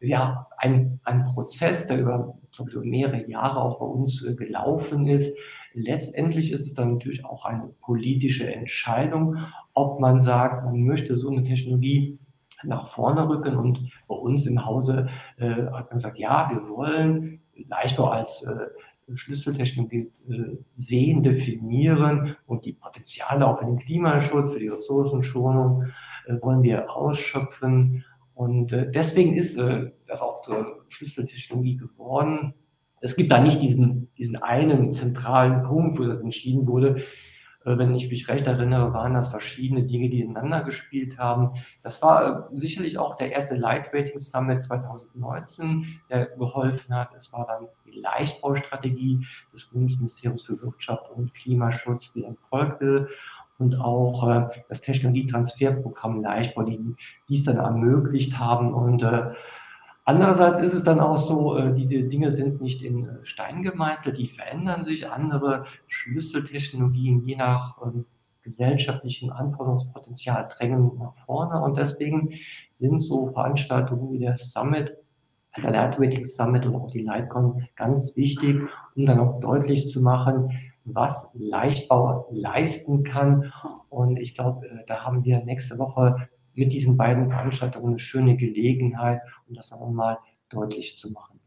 ja ein, ein Prozess, der über glaube mehrere Jahre auch bei uns äh, gelaufen ist. Letztendlich ist es dann natürlich auch eine politische Entscheidung, ob man sagt, man möchte so eine Technologie nach vorne rücken. Und bei uns im Hause äh, hat man gesagt, ja, wir wollen Leichtbau als äh, Schlüsseltechnologie äh, sehen, definieren und die Potenziale auch für den Klimaschutz, für die Ressourcenschonung äh, wollen wir ausschöpfen. Und äh, deswegen ist äh, das auch zur Schlüsseltechnologie geworden. Es gibt da nicht diesen, diesen einen zentralen Punkt, wo das entschieden wurde. Äh, wenn ich mich recht erinnere, waren das verschiedene Dinge, die ineinander gespielt haben. Das war äh, sicherlich auch der erste Light Summit 2019, der geholfen hat. Es war dann die Leichtbaustrategie des Bundesministeriums für Wirtschaft und Klimaschutz, die dann folgte und auch äh, das Technologietransferprogramm Leichtbau, die dies dann ermöglicht haben. Und äh, andererseits ist es dann auch so, äh, die, die Dinge sind nicht in äh, Stein gemeißelt, die verändern sich. Andere Schlüsseltechnologien, je nach ähm, gesellschaftlichem Anforderungspotenzial, drängen nach vorne. Und deswegen sind so Veranstaltungen wie der Summit der Lightweighting Summit und auch die Lightcon ganz wichtig, um dann auch deutlich zu machen, was Leichtbau leisten kann. Und ich glaube, äh, da haben wir nächste Woche mit diesen beiden Veranstaltungen eine schöne Gelegenheit, um das auch mal deutlich zu machen.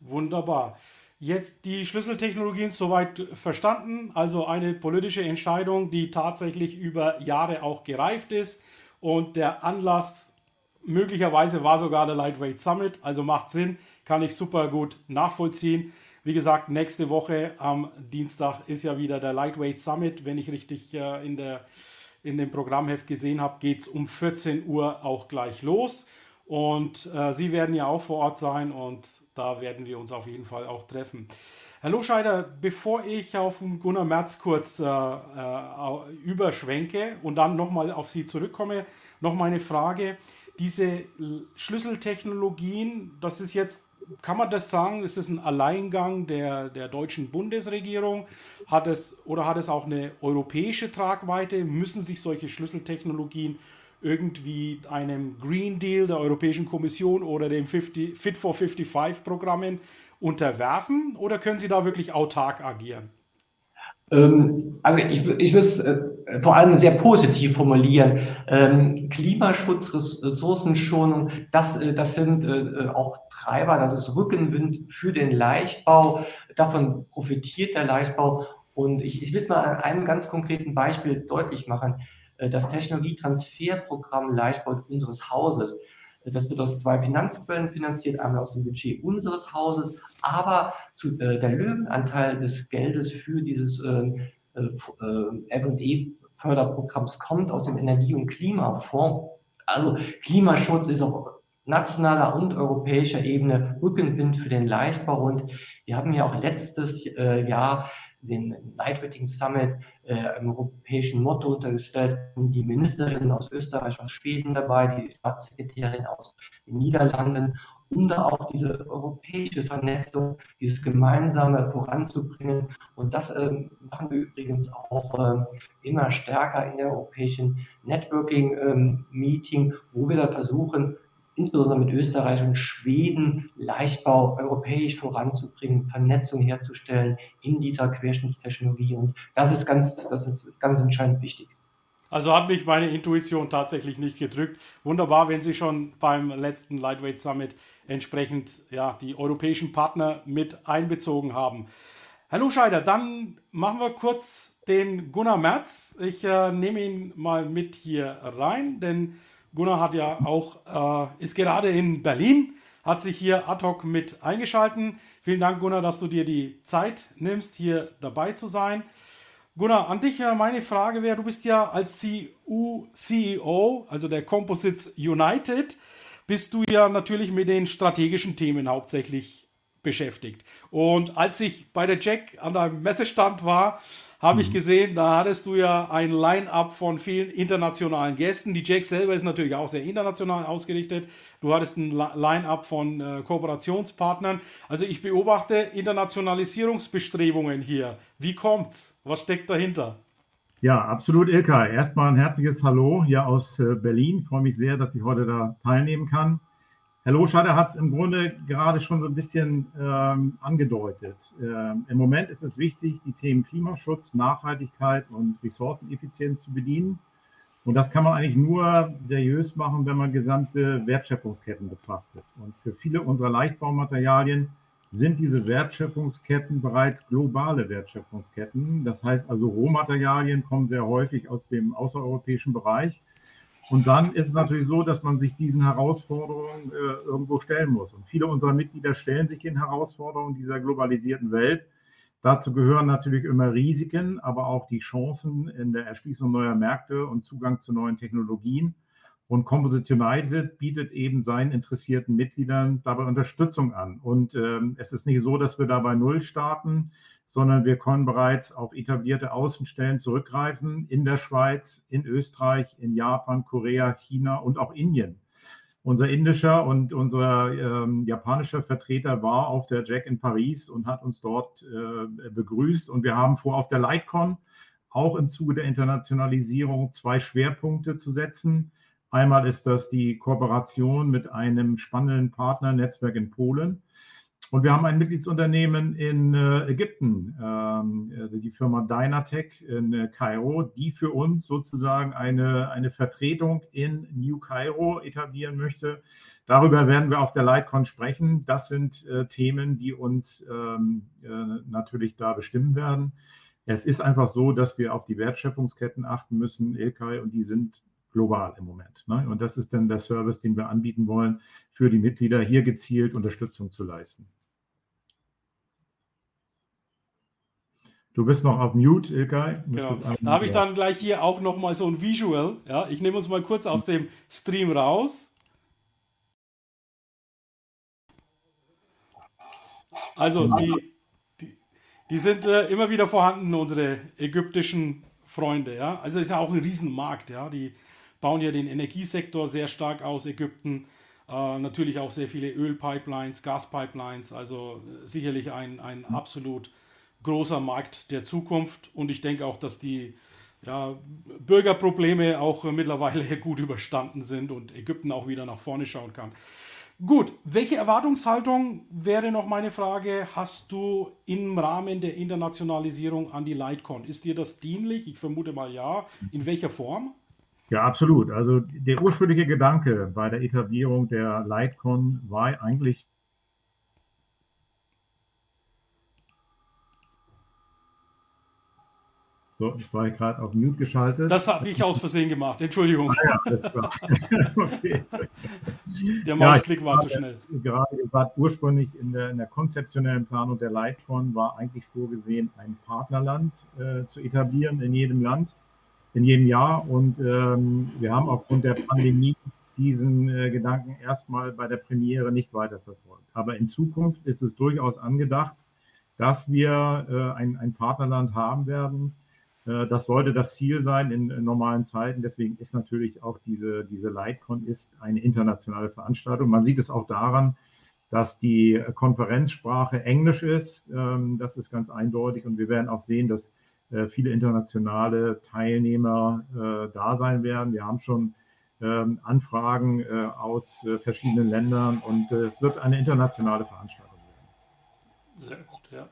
Wunderbar. Jetzt die Schlüsseltechnologien soweit verstanden. Also eine politische Entscheidung, die tatsächlich über Jahre auch gereift ist. Und der Anlass möglicherweise war sogar der Lightweight Summit. Also macht Sinn, kann ich super gut nachvollziehen. Wie gesagt, nächste Woche am Dienstag ist ja wieder der Lightweight Summit. Wenn ich richtig äh, in, der, in dem Programmheft gesehen habe, geht es um 14 Uhr auch gleich los. Und äh, Sie werden ja auch vor Ort sein und da werden wir uns auf jeden Fall auch treffen. Herr Loscheider, bevor ich auf Gunnar Merz kurz äh, äh, überschwenke und dann nochmal auf Sie zurückkomme, noch meine Frage. Diese Schlüsseltechnologien, das ist jetzt kann man das sagen? Ist es ein Alleingang der, der deutschen Bundesregierung? Hat es, oder hat es auch eine europäische Tragweite? Müssen sich solche Schlüsseltechnologien irgendwie einem Green Deal der Europäischen Kommission oder dem 50, Fit for 55 Programmen unterwerfen? Oder können sie da wirklich autark agieren? Ähm, also ich, ich würde es vor allem sehr positiv formulieren. Ähm, Klimaschutz, Ressourcenschonung, das, äh, das sind äh, auch Treiber, das ist Rückenwind für den Leichtbau. Davon profitiert der Leichtbau. Und ich, ich will es mal an einem ganz konkreten Beispiel deutlich machen. Das Technologietransferprogramm Leichtbau unseres Hauses das wird aus zwei Finanzquellen finanziert, einmal aus dem Budget unseres Hauses, aber zu, äh, der Löwenanteil des Geldes für dieses ähm, äh, äh, F&E-Förderprogramms kommt aus dem Energie- und Klimafonds. Also Klimaschutz ist auf nationaler und europäischer Ebene Rückenwind für den Leichtbau und wir haben ja auch letztes äh, Jahr den Lightweighting Summit äh, im europäischen Motto untergestellt. Die Ministerin aus Österreich, aus Schweden dabei, die Staatssekretärin aus den Niederlanden. Um da auch diese europäische Vernetzung, dieses Gemeinsame voranzubringen. Und das ähm, machen wir übrigens auch ähm, immer stärker in der europäischen Networking-Meeting, ähm, wo wir da versuchen, insbesondere mit Österreich und Schweden Leichtbau europäisch voranzubringen, Vernetzung herzustellen in dieser Querschnittstechnologie. Und das ist ganz, das ist, ist ganz entscheidend wichtig. Also hat mich meine Intuition tatsächlich nicht gedrückt. Wunderbar, wenn Sie schon beim letzten Lightweight Summit entsprechend ja, die europäischen Partner mit einbezogen haben. Herr Luscheider, dann machen wir kurz den Gunnar Merz. Ich äh, nehme ihn mal mit hier rein, denn Gunnar hat ja auch, äh, ist gerade in Berlin, hat sich hier ad hoc mit eingeschalten. Vielen Dank, Gunnar, dass du dir die Zeit nimmst, hier dabei zu sein. Gunnar, an dich meine Frage wäre, du bist ja als CEO, also der Composites United, bist du ja natürlich mit den strategischen Themen hauptsächlich beschäftigt. Und als ich bei der Jack an deinem Messestand war, habe mhm. ich gesehen, da hattest du ja ein Line-up von vielen internationalen Gästen. Die Jack selber ist natürlich auch sehr international ausgerichtet. Du hattest ein Line-up von äh, Kooperationspartnern. Also ich beobachte Internationalisierungsbestrebungen hier. Wie kommt's? Was steckt dahinter? Ja, absolut, Ilka. Erstmal ein herzliches Hallo hier aus äh, Berlin. Ich freue mich sehr, dass ich heute da teilnehmen kann. Herr Loschade hat es im Grunde gerade schon so ein bisschen ähm, angedeutet. Ähm, Im Moment ist es wichtig, die Themen Klimaschutz, Nachhaltigkeit und Ressourceneffizienz zu bedienen. Und das kann man eigentlich nur seriös machen, wenn man gesamte Wertschöpfungsketten betrachtet. Und für viele unserer Leichtbaumaterialien sind diese Wertschöpfungsketten bereits globale Wertschöpfungsketten. Das heißt also, Rohmaterialien kommen sehr häufig aus dem außereuropäischen Bereich und dann ist es natürlich so, dass man sich diesen Herausforderungen äh, irgendwo stellen muss. Und viele unserer Mitglieder stellen sich den Herausforderungen dieser globalisierten Welt. Dazu gehören natürlich immer Risiken, aber auch die Chancen in der Erschließung neuer Märkte und Zugang zu neuen Technologien. Und Composite United bietet eben seinen interessierten Mitgliedern dabei Unterstützung an. Und ähm, es ist nicht so, dass wir da bei Null starten, sondern wir können bereits auf etablierte Außenstellen zurückgreifen in der Schweiz, in Österreich, in Japan, Korea, China und auch Indien. Unser indischer und unser ähm, japanischer Vertreter war auf der Jack in Paris und hat uns dort äh, begrüßt. Und wir haben vor, auf der Lightcon auch im Zuge der Internationalisierung zwei Schwerpunkte zu setzen. Einmal ist das die Kooperation mit einem spannenden Partnernetzwerk in Polen und wir haben ein Mitgliedsunternehmen in äh, Ägypten, ähm, also die Firma Dynatech in äh, Kairo, die für uns sozusagen eine, eine Vertretung in New Cairo etablieren möchte. Darüber werden wir auf der Lightcon sprechen. Das sind äh, Themen, die uns ähm, äh, natürlich da bestimmen werden. Es ist einfach so, dass wir auf die Wertschöpfungsketten achten müssen, Ilkay, und die sind global im Moment. Ne? Und das ist dann der Service, den wir anbieten wollen, für die Mitglieder hier gezielt Unterstützung zu leisten. Du bist noch auf Mute, Ilkay. Genau. Da habe ich dann gleich hier auch noch mal so ein Visual. Ja, ich nehme uns mal kurz aus dem Stream raus. Also die, die, die sind äh, immer wieder vorhanden, unsere ägyptischen Freunde. Ja? Also ist ja auch ein Riesenmarkt. Ja? Die bauen ja den Energiesektor sehr stark aus, Ägypten. Äh, natürlich auch sehr viele Ölpipelines, Gaspipelines. Also äh, sicherlich ein, ein absolut großer Markt der Zukunft und ich denke auch, dass die ja, Bürgerprobleme auch mittlerweile gut überstanden sind und Ägypten auch wieder nach vorne schauen kann. Gut, welche Erwartungshaltung wäre noch meine Frage, hast du im Rahmen der Internationalisierung an die Lightcon? Ist dir das dienlich? Ich vermute mal ja. In welcher Form? Ja, absolut. Also der ursprüngliche Gedanke bei der Etablierung der Lightcon war eigentlich So, ich war gerade auf Mute geschaltet. Das habe ich aus Versehen gemacht. Entschuldigung. Ah, ja, okay. Der Mausklick ja, war zu schnell. Gerade gesagt, ursprünglich in der, in der konzeptionellen Planung der Lightcon war eigentlich vorgesehen, ein Partnerland äh, zu etablieren in jedem Land, in jedem Jahr. Und ähm, wir haben aufgrund der Pandemie diesen äh, Gedanken erstmal bei der Premiere nicht weiterverfolgt. Aber in Zukunft ist es durchaus angedacht, dass wir äh, ein, ein Partnerland haben werden, äh, das sollte das Ziel sein in, in, normalen Zeiten. Deswegen ist natürlich auch diese, diese Lightcon ist eine internationale Veranstaltung. Man sieht es auch daran, dass die Konferenzsprache Englisch ist. Ähm, das ist ganz eindeutig und wir werden auch sehen, dass viele internationale Teilnehmer äh, da sein werden. Wir haben schon ähm, Anfragen äh, aus verschiedenen Ländern und es wird eine internationale Veranstaltung werden. Sehr gut, ja.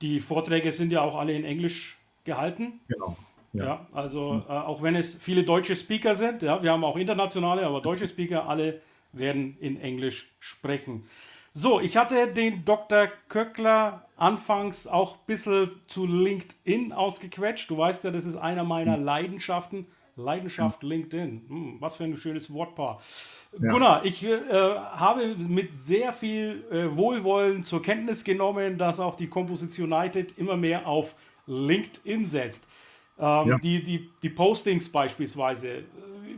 Die Vorträge sind ja auch alle in Englisch gehalten. Genau. Ja, ja also äh, auch wenn es viele deutsche Speaker sind, ja, wir haben auch internationale, aber deutsche Speaker, alle werden in Englisch sprechen. So, ich hatte den Dr. Köckler anfangs auch ein bisschen zu LinkedIn ausgequetscht. Du weißt ja, das ist einer meiner hm. Leidenschaften. Leidenschaft hm. LinkedIn. Hm, was für ein schönes Wortpaar. Ja. Gunnar, ich äh, habe mit sehr viel äh, Wohlwollen zur Kenntnis genommen, dass auch die Composition United immer mehr auf LinkedIn setzt. Ähm, ja. die, die, die Postings beispielsweise,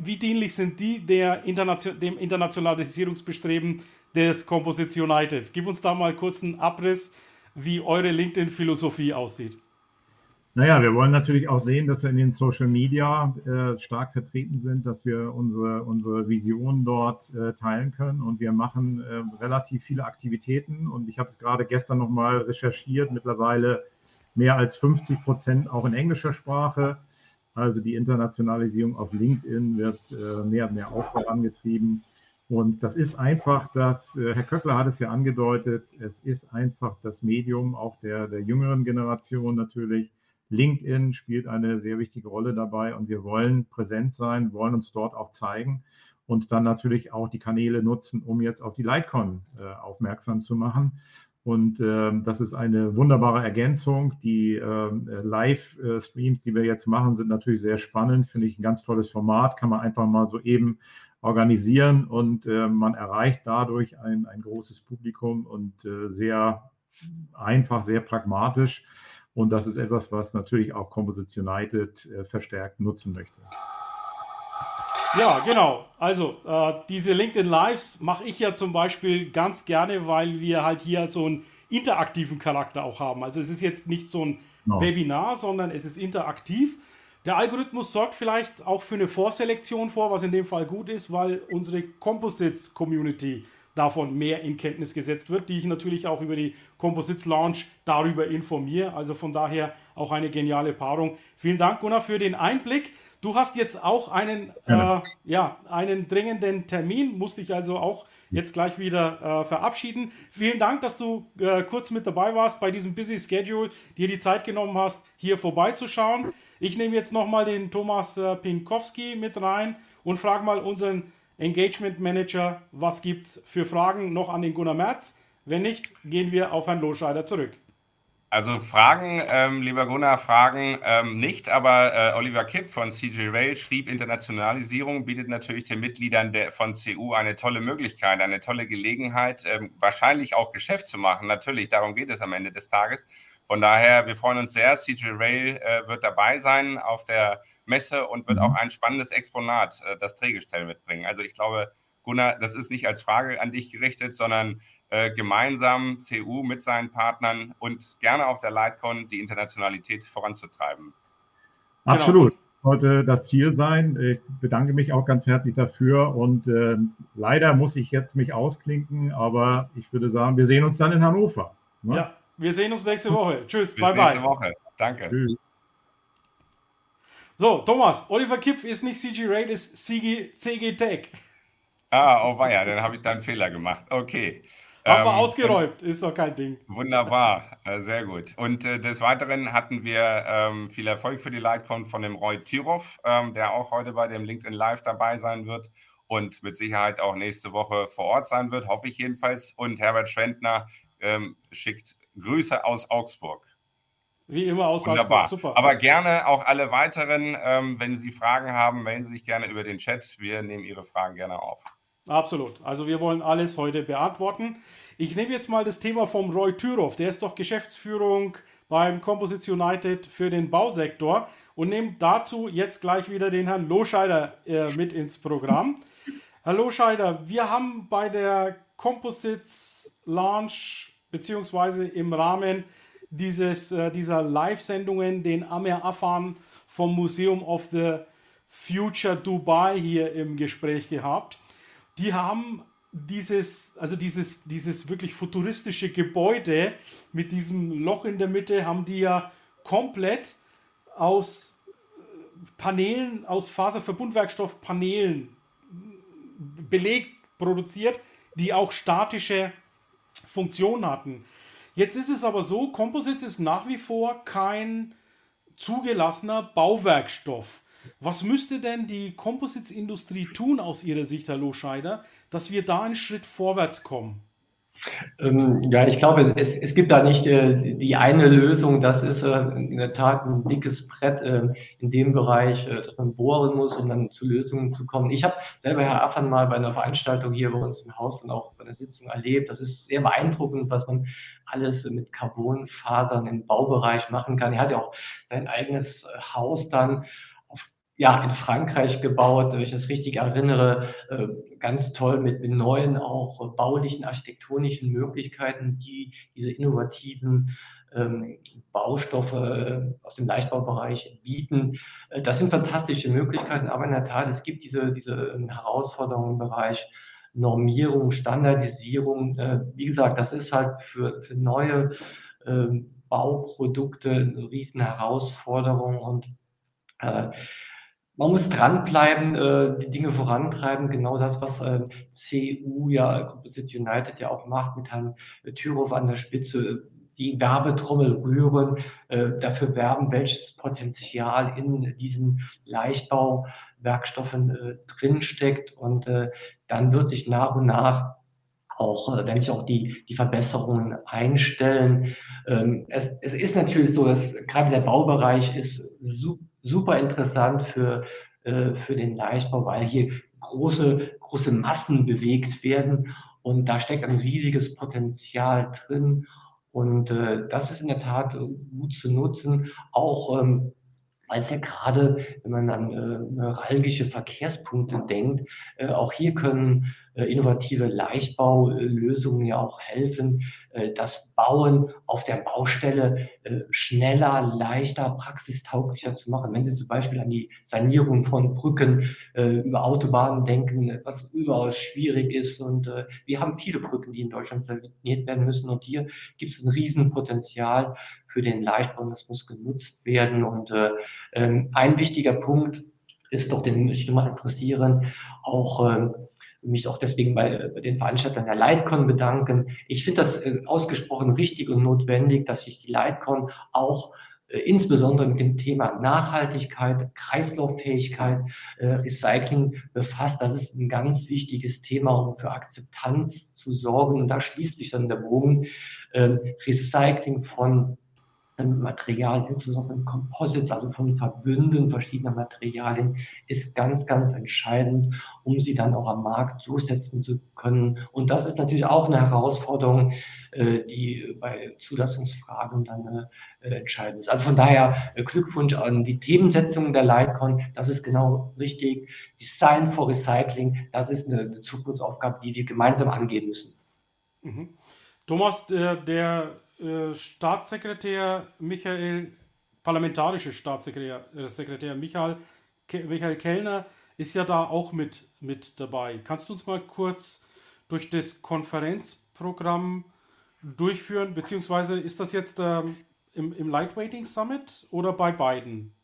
wie dienlich sind die der Internation dem Internationalisierungsbestreben des Composition United? Gib uns da mal kurz einen Abriss, wie eure LinkedIn-Philosophie aussieht. Naja, wir wollen natürlich auch sehen, dass wir in den Social Media äh, stark vertreten sind, dass wir unsere, unsere Vision dort äh, teilen können. Und wir machen äh, relativ viele Aktivitäten. Und ich habe es gerade gestern nochmal recherchiert. Mittlerweile mehr als 50 Prozent auch in englischer Sprache. Also die Internationalisierung auf LinkedIn wird äh, mehr und mehr auch vorangetrieben. Und das ist einfach das, äh, Herr Köckler hat es ja angedeutet, es ist einfach das Medium auch der, der jüngeren Generation natürlich. LinkedIn spielt eine sehr wichtige Rolle dabei und wir wollen präsent sein, wollen uns dort auch zeigen und dann natürlich auch die Kanäle nutzen, um jetzt auf die Lightcon äh, aufmerksam zu machen. Und äh, das ist eine wunderbare Ergänzung. Die äh, Live-Streams, die wir jetzt machen, sind natürlich sehr spannend. Finde ich ein ganz tolles Format. Kann man einfach mal so eben organisieren und äh, man erreicht dadurch ein, ein großes Publikum und äh, sehr einfach, sehr pragmatisch. Und das ist etwas, was natürlich auch Composition United äh, verstärkt nutzen möchte. Ja, genau. Also äh, diese LinkedIn Lives mache ich ja zum Beispiel ganz gerne, weil wir halt hier so einen interaktiven Charakter auch haben. Also es ist jetzt nicht so ein no. Webinar, sondern es ist interaktiv. Der Algorithmus sorgt vielleicht auch für eine Vorselektion vor, was in dem Fall gut ist, weil unsere Composites-Community davon mehr in Kenntnis gesetzt wird, die ich natürlich auch über die Composites Launch darüber informiere. Also von daher auch eine geniale Paarung. Vielen Dank, Gunnar, für den Einblick. Du hast jetzt auch einen, äh, ja, einen dringenden Termin, musst dich also auch jetzt gleich wieder äh, verabschieden. Vielen Dank, dass du äh, kurz mit dabei warst bei diesem Busy Schedule, dir die Zeit genommen hast, hier vorbeizuschauen. Ich nehme jetzt nochmal den Thomas äh, Pinkowski mit rein und frage mal unseren Engagement Manager, was gibt es für Fragen noch an den Gunnar Merz? Wenn nicht, gehen wir auf Herrn Loscheider zurück. Also Fragen, ähm, lieber Gunnar, Fragen ähm, nicht, aber äh, Oliver Kipp von CJ Rail schrieb, Internationalisierung bietet natürlich den Mitgliedern der, von CU eine tolle Möglichkeit, eine tolle Gelegenheit, ähm, wahrscheinlich auch Geschäft zu machen. Natürlich, darum geht es am Ende des Tages. Von daher, wir freuen uns sehr. CJ Rail äh, wird dabei sein auf der Messe und wird mhm. auch ein spannendes Exponat, äh, das Drehgestell mitbringen. Also ich glaube, Gunnar, das ist nicht als Frage an dich gerichtet, sondern äh, gemeinsam CU mit seinen Partnern und gerne auf der Lightcon die Internationalität voranzutreiben. Absolut. Genau. Sollte das Ziel sein. Ich bedanke mich auch ganz herzlich dafür und äh, leider muss ich jetzt mich ausklinken, aber ich würde sagen, wir sehen uns dann in Hannover. Ne? Ja, wir sehen uns nächste Woche. Tschüss, Bis bye nächste bye. Woche. Danke. Tschüss. So, Thomas, Oliver Kipf ist nicht CG Rail, ist CG, CG Tech. Ah, oh weia, dann habe ich da einen Fehler gemacht. Okay. Haben wir ähm, ausgeräumt, ist doch kein Ding. Wunderbar, äh, sehr gut. Und äh, des Weiteren hatten wir ähm, viel Erfolg für die Lightcon von dem Roy Tirov, ähm, der auch heute bei dem LinkedIn Live dabei sein wird und mit Sicherheit auch nächste Woche vor Ort sein wird, hoffe ich jedenfalls. Und Herbert Schwendner ähm, schickt Grüße aus Augsburg. Wie immer aus Wunderbar. Augsburg, super. Aber gerne auch alle weiteren, ähm, wenn Sie Fragen haben, melden Sie sich gerne über den Chat. Wir nehmen Ihre Fragen gerne auf. Absolut. Also wir wollen alles heute beantworten. Ich nehme jetzt mal das Thema vom Roy Thüroff. Der ist doch Geschäftsführung beim Composite United für den Bausektor und nehme dazu jetzt gleich wieder den Herrn Loscheider äh, mit ins Programm. Herr Loscheider, wir haben bei der Composites Launch beziehungsweise im Rahmen dieses, äh, dieser Live-Sendungen den Amer Afan vom Museum of the Future Dubai hier im Gespräch gehabt. Die haben dieses, also dieses, dieses wirklich futuristische Gebäude mit diesem Loch in der Mitte haben die ja komplett aus Paneelen, aus Faserverbundwerkstoffpanelen belegt, produziert, die auch statische Funktion hatten. Jetzt ist es aber so, Composites ist nach wie vor kein zugelassener Bauwerkstoff. Was müsste denn die Composites-Industrie tun aus Ihrer Sicht, Herr Loscheider, dass wir da einen Schritt vorwärts kommen? Ähm, ja, ich glaube, es, es gibt da nicht äh, die eine Lösung. Das ist äh, in der Tat ein dickes Brett äh, in dem Bereich, äh, dass man bohren muss, um dann zu Lösungen zu kommen. Ich habe selber Herr Affan mal bei einer Veranstaltung hier bei uns im Haus und auch bei einer Sitzung erlebt. Das ist sehr beeindruckend, was man alles mit Carbonfasern im Baubereich machen kann. Er hat ja auch sein eigenes äh, Haus dann ja, in Frankreich gebaut, wenn ich das richtig erinnere, äh, ganz toll mit, neuen auch baulichen, architektonischen Möglichkeiten, die diese innovativen ähm, Baustoffe äh, aus dem Leichtbaubereich bieten. Äh, das sind fantastische Möglichkeiten, aber in der Tat, es gibt diese, diese ähm, Herausforderungen im Bereich Normierung, Standardisierung. Wie gesagt, das ist halt für, für neue ähm, Bauprodukte eine riesen Herausforderung und man muss dranbleiben, äh, die Dinge vorantreiben, genau das, was äh, CU ja, Composite United ja auch macht, mit Herrn Thürow an der Spitze, die Werbetrommel rühren, äh, dafür werben, welches Potenzial in diesen Leichtbauwerkstoffen äh, drinsteckt und äh, dann wird sich nach und nach auch, äh, wenn sich auch die, die Verbesserungen einstellen. Ähm, es, es ist natürlich so, dass gerade der Baubereich ist super super interessant für, äh, für den Leichtbau, weil hier große, große Massen bewegt werden und da steckt ein riesiges Potenzial drin. Und äh, das ist in der Tat gut zu nutzen, auch ähm, weil es ja gerade, wenn man an äh, neuralgische Verkehrspunkte denkt, äh, auch hier können äh, innovative Leichtbaulösungen ja auch helfen, äh, das Bauen auf der Baustelle äh, schneller, leichter, praxistauglicher zu machen. Wenn Sie zum Beispiel an die Sanierung von Brücken über Autobahnen denken, was überaus schwierig ist. Und wir haben viele Brücken, die in Deutschland saniert werden müssen. Und hier gibt es ein Riesenpotenzial für den Leichtbau. Das muss genutzt werden. Und ähm, ein wichtiger Punkt ist doch, den mich immer interessieren, auch ähm, mich auch deswegen bei, den Veranstaltern der Lightcon bedanken. Ich finde das äh, ausgesprochen wichtig und notwendig, dass sich die Lightcon auch äh, insbesondere mit dem Thema Nachhaltigkeit, Kreislauffähigkeit, äh, Recycling befasst. Das ist ein ganz wichtiges Thema, um für Akzeptanz zu sorgen. Und da schließt sich dann der Bogen. Ähm, Recycling von Materialien, insbesondere Composites, also von Verbünden verschiedener Materialien, ist ganz, ganz entscheidend, um sie dann auch am Markt durchsetzen zu können. Und das ist natürlich auch eine Herausforderung, äh, die bei Zulassungsfragen dann äh, entscheidend ist. Also von daher äh, Glückwunsch an die Themensetzung der Lightcon. Das ist genau richtig. Design for Recycling, das ist eine Zukunftsaufgabe, die wir gemeinsam angehen müssen. Mhm. Thomas, der, der äh, Staatssekretär Michael, parlamentarische Staatssekretär äh, Michael, Michael Kellner ist ja da auch mit, mit dabei. Kannst du uns mal kurz durch das Konferenzprogramm durchführen, beziehungsweise ist das jetzt ähm, im, im Lightweighting Summit oder bei beiden?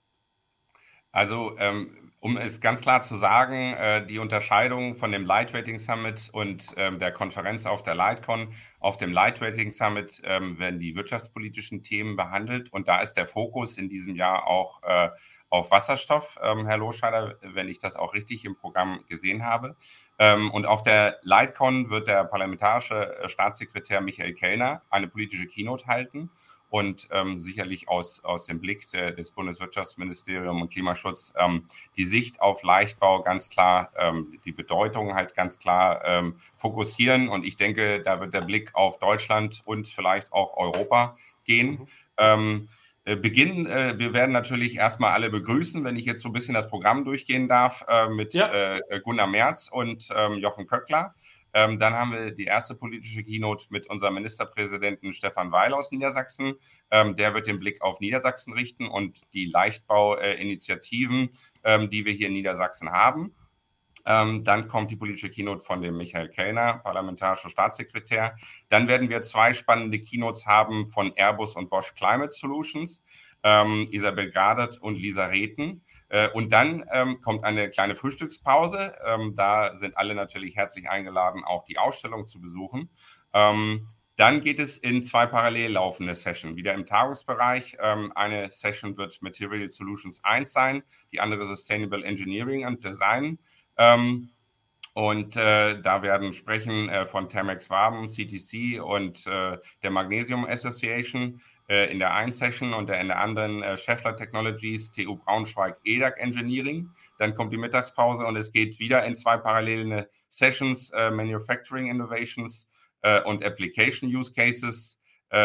Also ähm, um es ganz klar zu sagen, äh, die Unterscheidung von dem Lightweighting Summit und ähm, der Konferenz auf der Lightcon. Auf dem Lightweighting Summit ähm, werden die wirtschaftspolitischen Themen behandelt und da ist der Fokus in diesem Jahr auch äh, auf Wasserstoff, ähm, Herr Loscheider, wenn ich das auch richtig im Programm gesehen habe. und auf der Lightcon wird der parlamentarische äh, Staatssekretär Michael Kellner eine politische Keynote halten und ähm, sicherlich aus, aus dem Blick de, des Bundeswirtschaftsministeriums und Klimaschutz ähm, die Sicht auf Leichtbau ganz klar, ähm, die Bedeutung halt ganz klar ähm, fokussieren. Und ich denke, da wird der Blick auf Deutschland und vielleicht auch Europa gehen. Mhm. Ähm, äh, beginnen, äh, wir werden natürlich erstmal alle begrüßen, wenn ich jetzt so ein bisschen das Programm durchgehen darf, äh, mit ja. äh, Gunnar Merz und ähm, Jochen Köckler. Ähm, dann haben wir die erste politische Keynote mit unserem Ministerpräsidenten Stefan Weil aus Niedersachsen. Ähm, der wird den Blick auf Niedersachsen richten und die Leichtbauinitiativen, ähm, die wir hier in Niedersachsen haben. Ähm, dann kommt die politische Keynote von dem Michael Kellner, parlamentarischer Staatssekretär. Dann werden wir zwei spannende Keynotes haben von Airbus und Bosch Climate Solutions, ähm, Isabel Gardert und Lisa Reten. Äh, und dann ähm, kommt eine kleine Frühstückspause. Ähm, da sind alle natürlich herzlich eingeladen, auch die Ausstellung zu besuchen. Ähm, dann geht es in zwei parallel laufende Sessions, wieder im Tagungsbereich. Ähm, eine Session wird Material Solutions 1 sein, die andere Sustainable Engineering and Design. Ähm, und äh, da werden Sprechen äh, von Temex Waben, CTC und äh, der Magnesium Association in der einen Session und in der anderen äh, Scheffler Technologies, TU Braunschweig, EDAC Engineering. Dann kommt die Mittagspause und es geht wieder in zwei parallele Sessions, äh, Manufacturing Innovations und Application Use Cases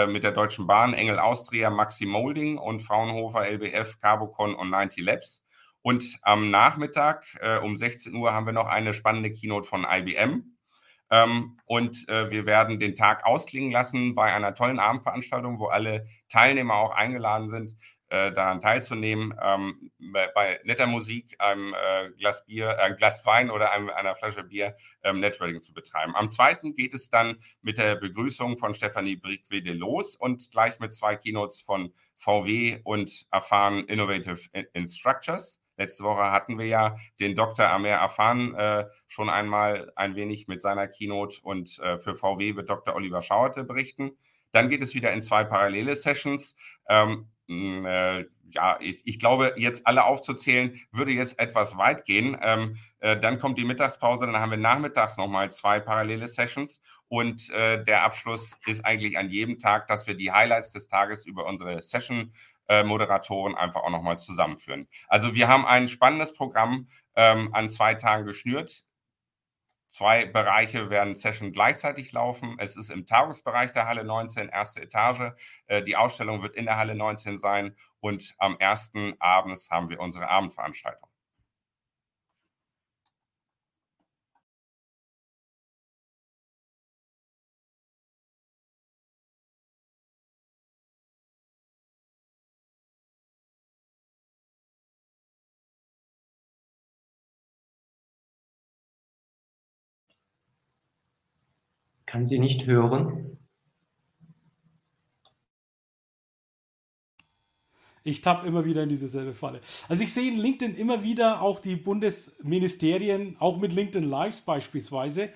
mit der Deutschen Bahn, Engel Austria, Maxi Molding und Fraunhofer, LBF, Carbocon und 90 Labs. Und am Nachmittag äh, um 16 Uhr haben wir noch eine spannende Keynote von IBM. Ähm, und äh, wir werden den Tag ausklingen lassen bei einer tollen Abendveranstaltung, wo alle Teilnehmer auch eingeladen sind, äh, daran teilzunehmen. Ähm, bei, netter Musik, einem äh, Glas Bier, ein Glas Wein oder einer Flasche Bier ähm, Networking zu betreiben. Am zweiten geht es dann mit der Begrüßung von Stefanie Brickwede los und gleich mit zwei Keynotes von VW und Erfahren Innovative Instructors. Letzte Woche hatten wir ja den Dr. Amer Afan äh, schon einmal ein wenig mit seiner Keynote und äh, für VW wird Dr. Oliver Schauerte berichten. Dann geht es wieder in zwei parallele Sessions. Ähm, äh, ja, ich, ich, glaube, jetzt alle aufzuzählen, würde jetzt etwas weit gehen. Ähm, äh, dann kommt die Mittagspause, dann haben wir nachmittags nochmal zwei parallele Sessions und äh, der Abschluss ist eigentlich an jedem Tag, dass wir die Highlights des Tages über unsere Session äh, Moderatoren einfach auch nochmal zusammenführen. Also wir haben ein spannendes Programm ähm, an zwei Tagen geschnürt. Zwei Bereiche werden Session gleichzeitig laufen. Es ist im Tagungsbereich der Halle 19, erste Etage. Äh, die Ausstellung wird in der Halle 19 sein und am ersten abends haben wir unsere Abendveranstaltung. Kann Sie nicht hören. Ich tappe immer wieder in dieselbe Falle. Also ich sehe in LinkedIn immer wieder auch die Bundesministerien, auch mit LinkedIn Lives beispielsweise. Äh,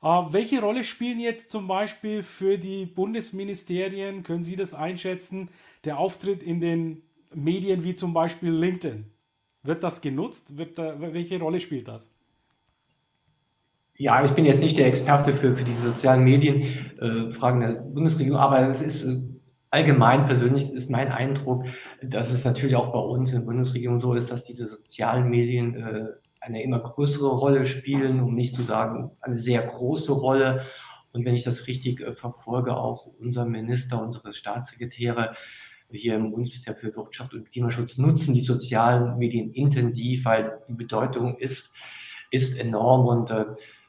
welche Rolle spielen jetzt zum Beispiel für die Bundesministerien, können Sie das einschätzen, der Auftritt in den Medien wie zum Beispiel LinkedIn? Wird das genutzt? Wird da, welche Rolle spielt das? Ja, ich bin jetzt nicht der Experte für, für diese sozialen Medienfragen äh, der Bundesregierung, aber es ist äh, allgemein persönlich ist mein Eindruck, dass es natürlich auch bei uns in der Bundesregierung so ist, dass diese sozialen Medien äh, eine immer größere Rolle spielen, um nicht zu sagen eine sehr große Rolle. Und wenn ich das richtig äh, verfolge, auch unser Minister, unsere Staatssekretäre hier im Bundesministerium für Wirtschaft und Klimaschutz nutzen die sozialen Medien intensiv, weil die Bedeutung ist, ist enorm und äh,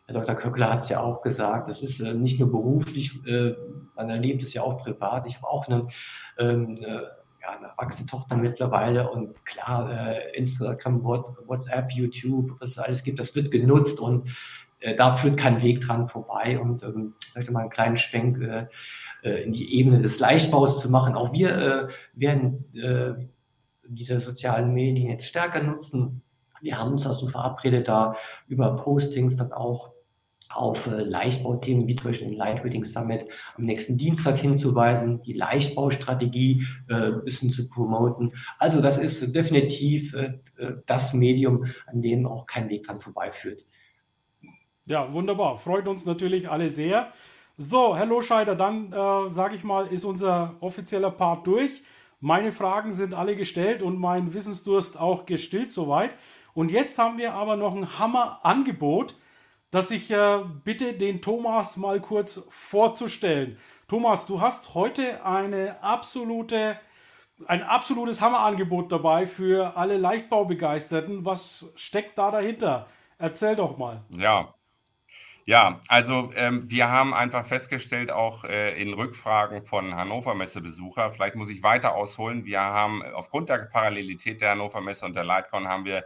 Herr Dr. Köckler hat es ja auch gesagt, das ist äh, nicht nur beruflich, äh, man erlebt es ja auch privat. Ich habe auch eine, ähm, eine, ja, eine erwachsene Tochter mittlerweile und klar, äh, Instagram, WhatsApp, YouTube, was es alles gibt, das wird genutzt und äh, da führt kein Weg dran vorbei. Und ähm, vielleicht mal einen kleinen Schwenk äh, äh, in die Ebene des Leichtbaus zu machen. Auch wir werden diese sozialen Medien jetzt stärker nutzen. Wir haben uns also verabredet, da über Postings dann auch auf äh, Leichtbauthemen wie zum Beispiel den Lightweighting Summit am nächsten Dienstag hinzuweisen, die Leichtbaustrategie äh, ein bisschen zu promoten. Also das ist definitiv äh, äh, das Medium, an dem auch kein Weg dran vorbeiführt. Ja, wunderbar. Freut uns natürlich alle sehr. So, Herr Loscheider, dann äh, sage ich mal, ist unser offizieller Part durch. Meine Fragen sind alle gestellt und mein Wissensdurst auch gestillt soweit. Und jetzt haben wir aber noch ein Hammer-Angebot dass ich äh, bitte den Thomas mal kurz vorzustellen. Thomas, du hast heute eine absolute, ein absolutes Hammerangebot dabei für alle Leichtbaubegeisterten. Was steckt da dahinter? Erzähl doch mal. Ja, ja, also ähm, wir haben einfach festgestellt, auch äh, in Rückfragen von Hannover Messebesucher, vielleicht muss ich weiter ausholen, wir haben aufgrund der Parallelität der Hannover Messe und der Lightcon haben wir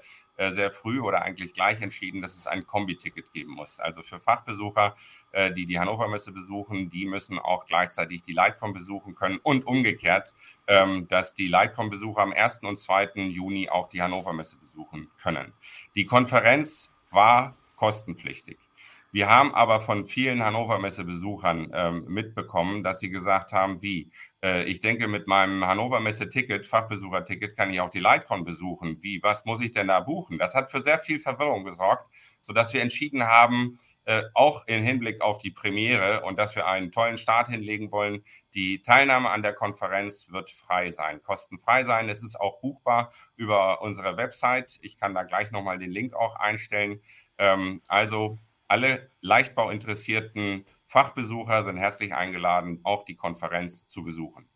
sehr früh oder eigentlich gleich entschieden, dass es ein Kombi-Ticket geben muss. Also für Fachbesucher, äh, die die Hannover Messe besuchen, die müssen auch gleichzeitig die Lightcom besuchen können und umgekehrt, ähm, dass die Lightcom-Besucher am 1. und 2. Juni auch die Hannover Messe besuchen können. Die Konferenz war kostenpflichtig. Wir haben aber von vielen Hannover Messe-Besuchern ähm, mitbekommen, dass sie gesagt haben, wie, äh, ich denke, mit meinem Hannover Messe-Ticket, Fachbesucher-Ticket, kann ich auch die Lightcon besuchen. Wie, was muss ich denn da buchen? Das hat für sehr viel Verwirrung gesorgt, sodass wir entschieden haben, äh, auch im Hinblick auf die Premiere und dass wir einen tollen Start hinlegen wollen. Die Teilnahme an der Konferenz wird frei sein, kostenfrei sein. Es ist auch buchbar über unsere Website. Ich kann da gleich nochmal den Link auch einstellen. Ähm, also alle Leichtbauinteressierten Fachbesucher sind herzlich eingeladen, auch die Konferenz zu besuchen.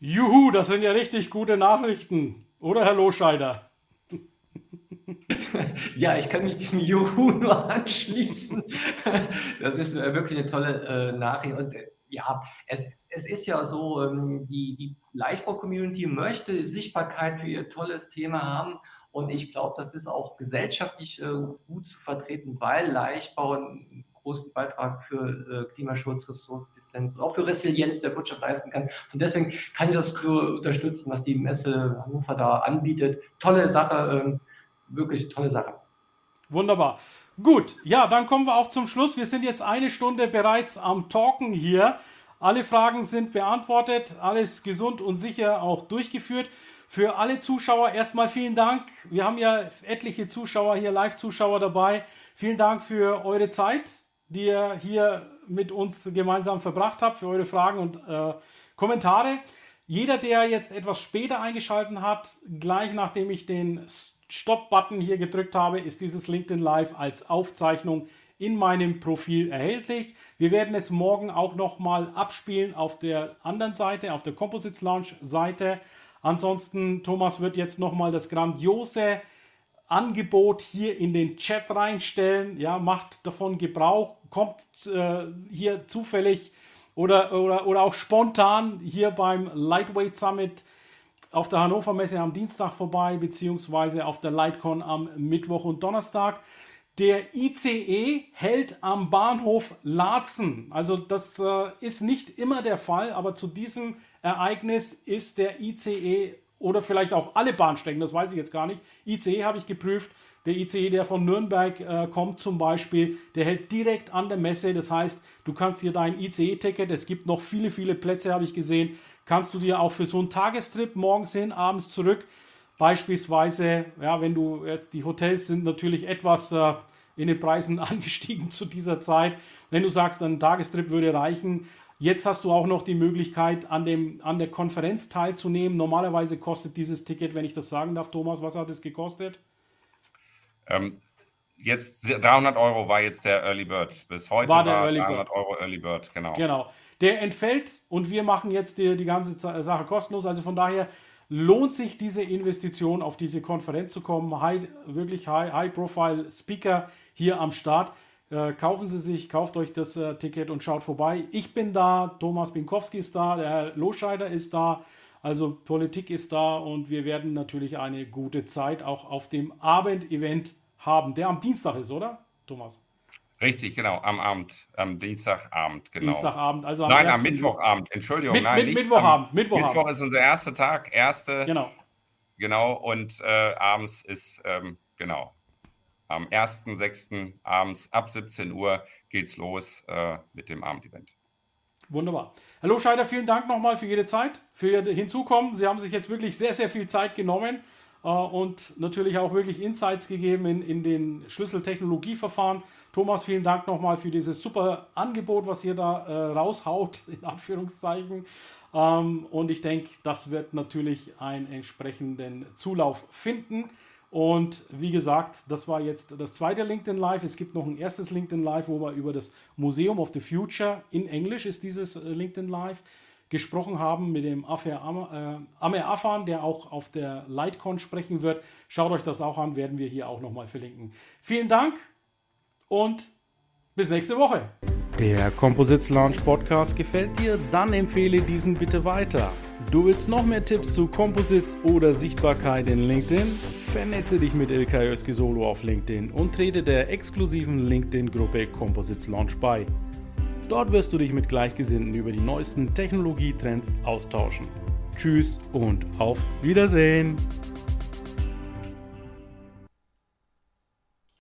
Juhu, das sind ja richtig gute Nachrichten, oder Herr Loscheider? Ja, ich kann mich dem Juhu nur anschließen. Das ist äh, wirklich eine tolle äh, Nachricht. Und äh, ja, es, es ist ja so, ähm, die, die Leichtbau-Community möchte Sichtbarkeit für ihr tolles Thema haben. Und ich glaube, das ist auch gesellschaftlich gut zu vertreten, weil Leichtbau großen Beitrag für äh, Klimaschutz, Ressourceneffizienz, auch für Resilienz der Wirtschaft leisten kann. Und deswegen kann ich das unterstützen, was die Messe Hannover da anbietet. Tolle Sache, äh, wirklich tolle Sache. Wunderbar. Gut, ja, dann kommen wir auch zum Schluss. Wir sind jetzt eine Stunde bereits am Talken hier. Alle Fragen sind beantwortet, alles gesund und sicher auch durchgeführt. Für alle Zuschauer erstmal vielen Dank. Wir haben ja etliche Zuschauer hier, Live-Zuschauer dabei. Vielen Dank für eure Zeit, die ihr hier mit uns gemeinsam verbracht habt, für eure Fragen und äh, Kommentare. Jeder, der jetzt etwas später eingeschaltet hat, gleich nachdem ich den Stop-Button hier gedrückt habe, ist dieses LinkedIn Live als Aufzeichnung in meinem Profil erhältlich. Wir werden es morgen auch nochmal abspielen auf der anderen Seite, auf der Composites Launch Seite. Ansonsten, Thomas wird jetzt nochmal das grandiose Angebot hier in den Chat reinstellen. Ja, macht davon Gebrauch, kommt äh, hier zufällig oder, oder, oder auch spontan hier beim Lightweight Summit auf der Hannover Messe am Dienstag vorbei, beziehungsweise auf der Lightcon am Mittwoch und Donnerstag. Der ICE hält am Bahnhof Laatzen. Also das äh, ist nicht immer der Fall, aber zu diesem Ereignis ist der ICE oder vielleicht auch alle Bahnstrecken, das weiß ich jetzt gar nicht. ICE habe ich geprüft. Der ICE, der von Nürnberg äh, kommt zum Beispiel, der hält direkt an der Messe. Das heißt, du kannst hier dein ICE-Ticket, es gibt noch viele, viele Plätze, habe ich gesehen, kannst du dir auch für so einen Tagestrip morgens hin, abends zurück, beispielsweise, ja, wenn du jetzt, die Hotels sind natürlich etwas äh, in den Preisen angestiegen zu dieser Zeit. Wenn du sagst, ein Tagestrip würde reichen, Jetzt hast du auch noch die Möglichkeit, an, dem, an der Konferenz teilzunehmen. Normalerweise kostet dieses Ticket, wenn ich das sagen darf, Thomas, was hat es gekostet? Ähm, jetzt 300 Euro war jetzt der Early Bird. Bis heute war der war Early 300 Bird. Euro Early Bird, genau. Genau. Der entfällt und wir machen jetzt die, die ganze Sache kostenlos. Also von daher lohnt sich diese Investition, auf diese Konferenz zu kommen. High, wirklich High-Profile-Speaker High hier am Start. Äh, kaufen Sie sich, kauft euch das äh, Ticket und schaut vorbei. Ich bin da, Thomas Binkowski ist da, der Herr Loscheider ist da, also Politik ist da und wir werden natürlich eine gute Zeit auch auf dem Abendevent haben, der am Dienstag ist, oder, Thomas? Richtig, genau, am Abend, am Dienstagabend, genau. Dienstagabend, also am Nein, am Mittwochabend, Entschuldigung, mit, nein, mit, Mittwochabend, Mittwochabend. Mittwoch ist unser erster Tag, erste. Genau. Genau, und äh, abends ist, ähm, genau, am 1.6. abends ab 17 Uhr geht's los äh, mit dem Abendevent. Wunderbar. Hallo Scheider, vielen Dank nochmal für Ihre Zeit, für Ihr Hinzukommen. Sie haben sich jetzt wirklich sehr, sehr viel Zeit genommen äh, und natürlich auch wirklich Insights gegeben in, in den Schlüsseltechnologieverfahren. Thomas, vielen Dank nochmal für dieses super Angebot, was ihr da äh, raushaut, in Anführungszeichen. Ähm, und ich denke, das wird natürlich einen entsprechenden Zulauf finden. Und wie gesagt, das war jetzt das zweite LinkedIn Live. Es gibt noch ein erstes LinkedIn Live, wo wir über das Museum of the Future in Englisch ist dieses äh, LinkedIn Live gesprochen haben mit dem Afer äh, Amer Afan, der auch auf der Lightcon sprechen wird. Schaut euch das auch an, werden wir hier auch nochmal verlinken. Vielen Dank und bis nächste Woche. Der Composites Launch Podcast gefällt dir? Dann empfehle diesen bitte weiter. Du willst noch mehr Tipps zu Composites oder Sichtbarkeit in LinkedIn? Vernetze dich mit Ilkay Özki Solo auf LinkedIn und trete der exklusiven LinkedIn-Gruppe Composites Launch bei. Dort wirst du dich mit Gleichgesinnten über die neuesten Technologietrends austauschen. Tschüss und auf Wiedersehen!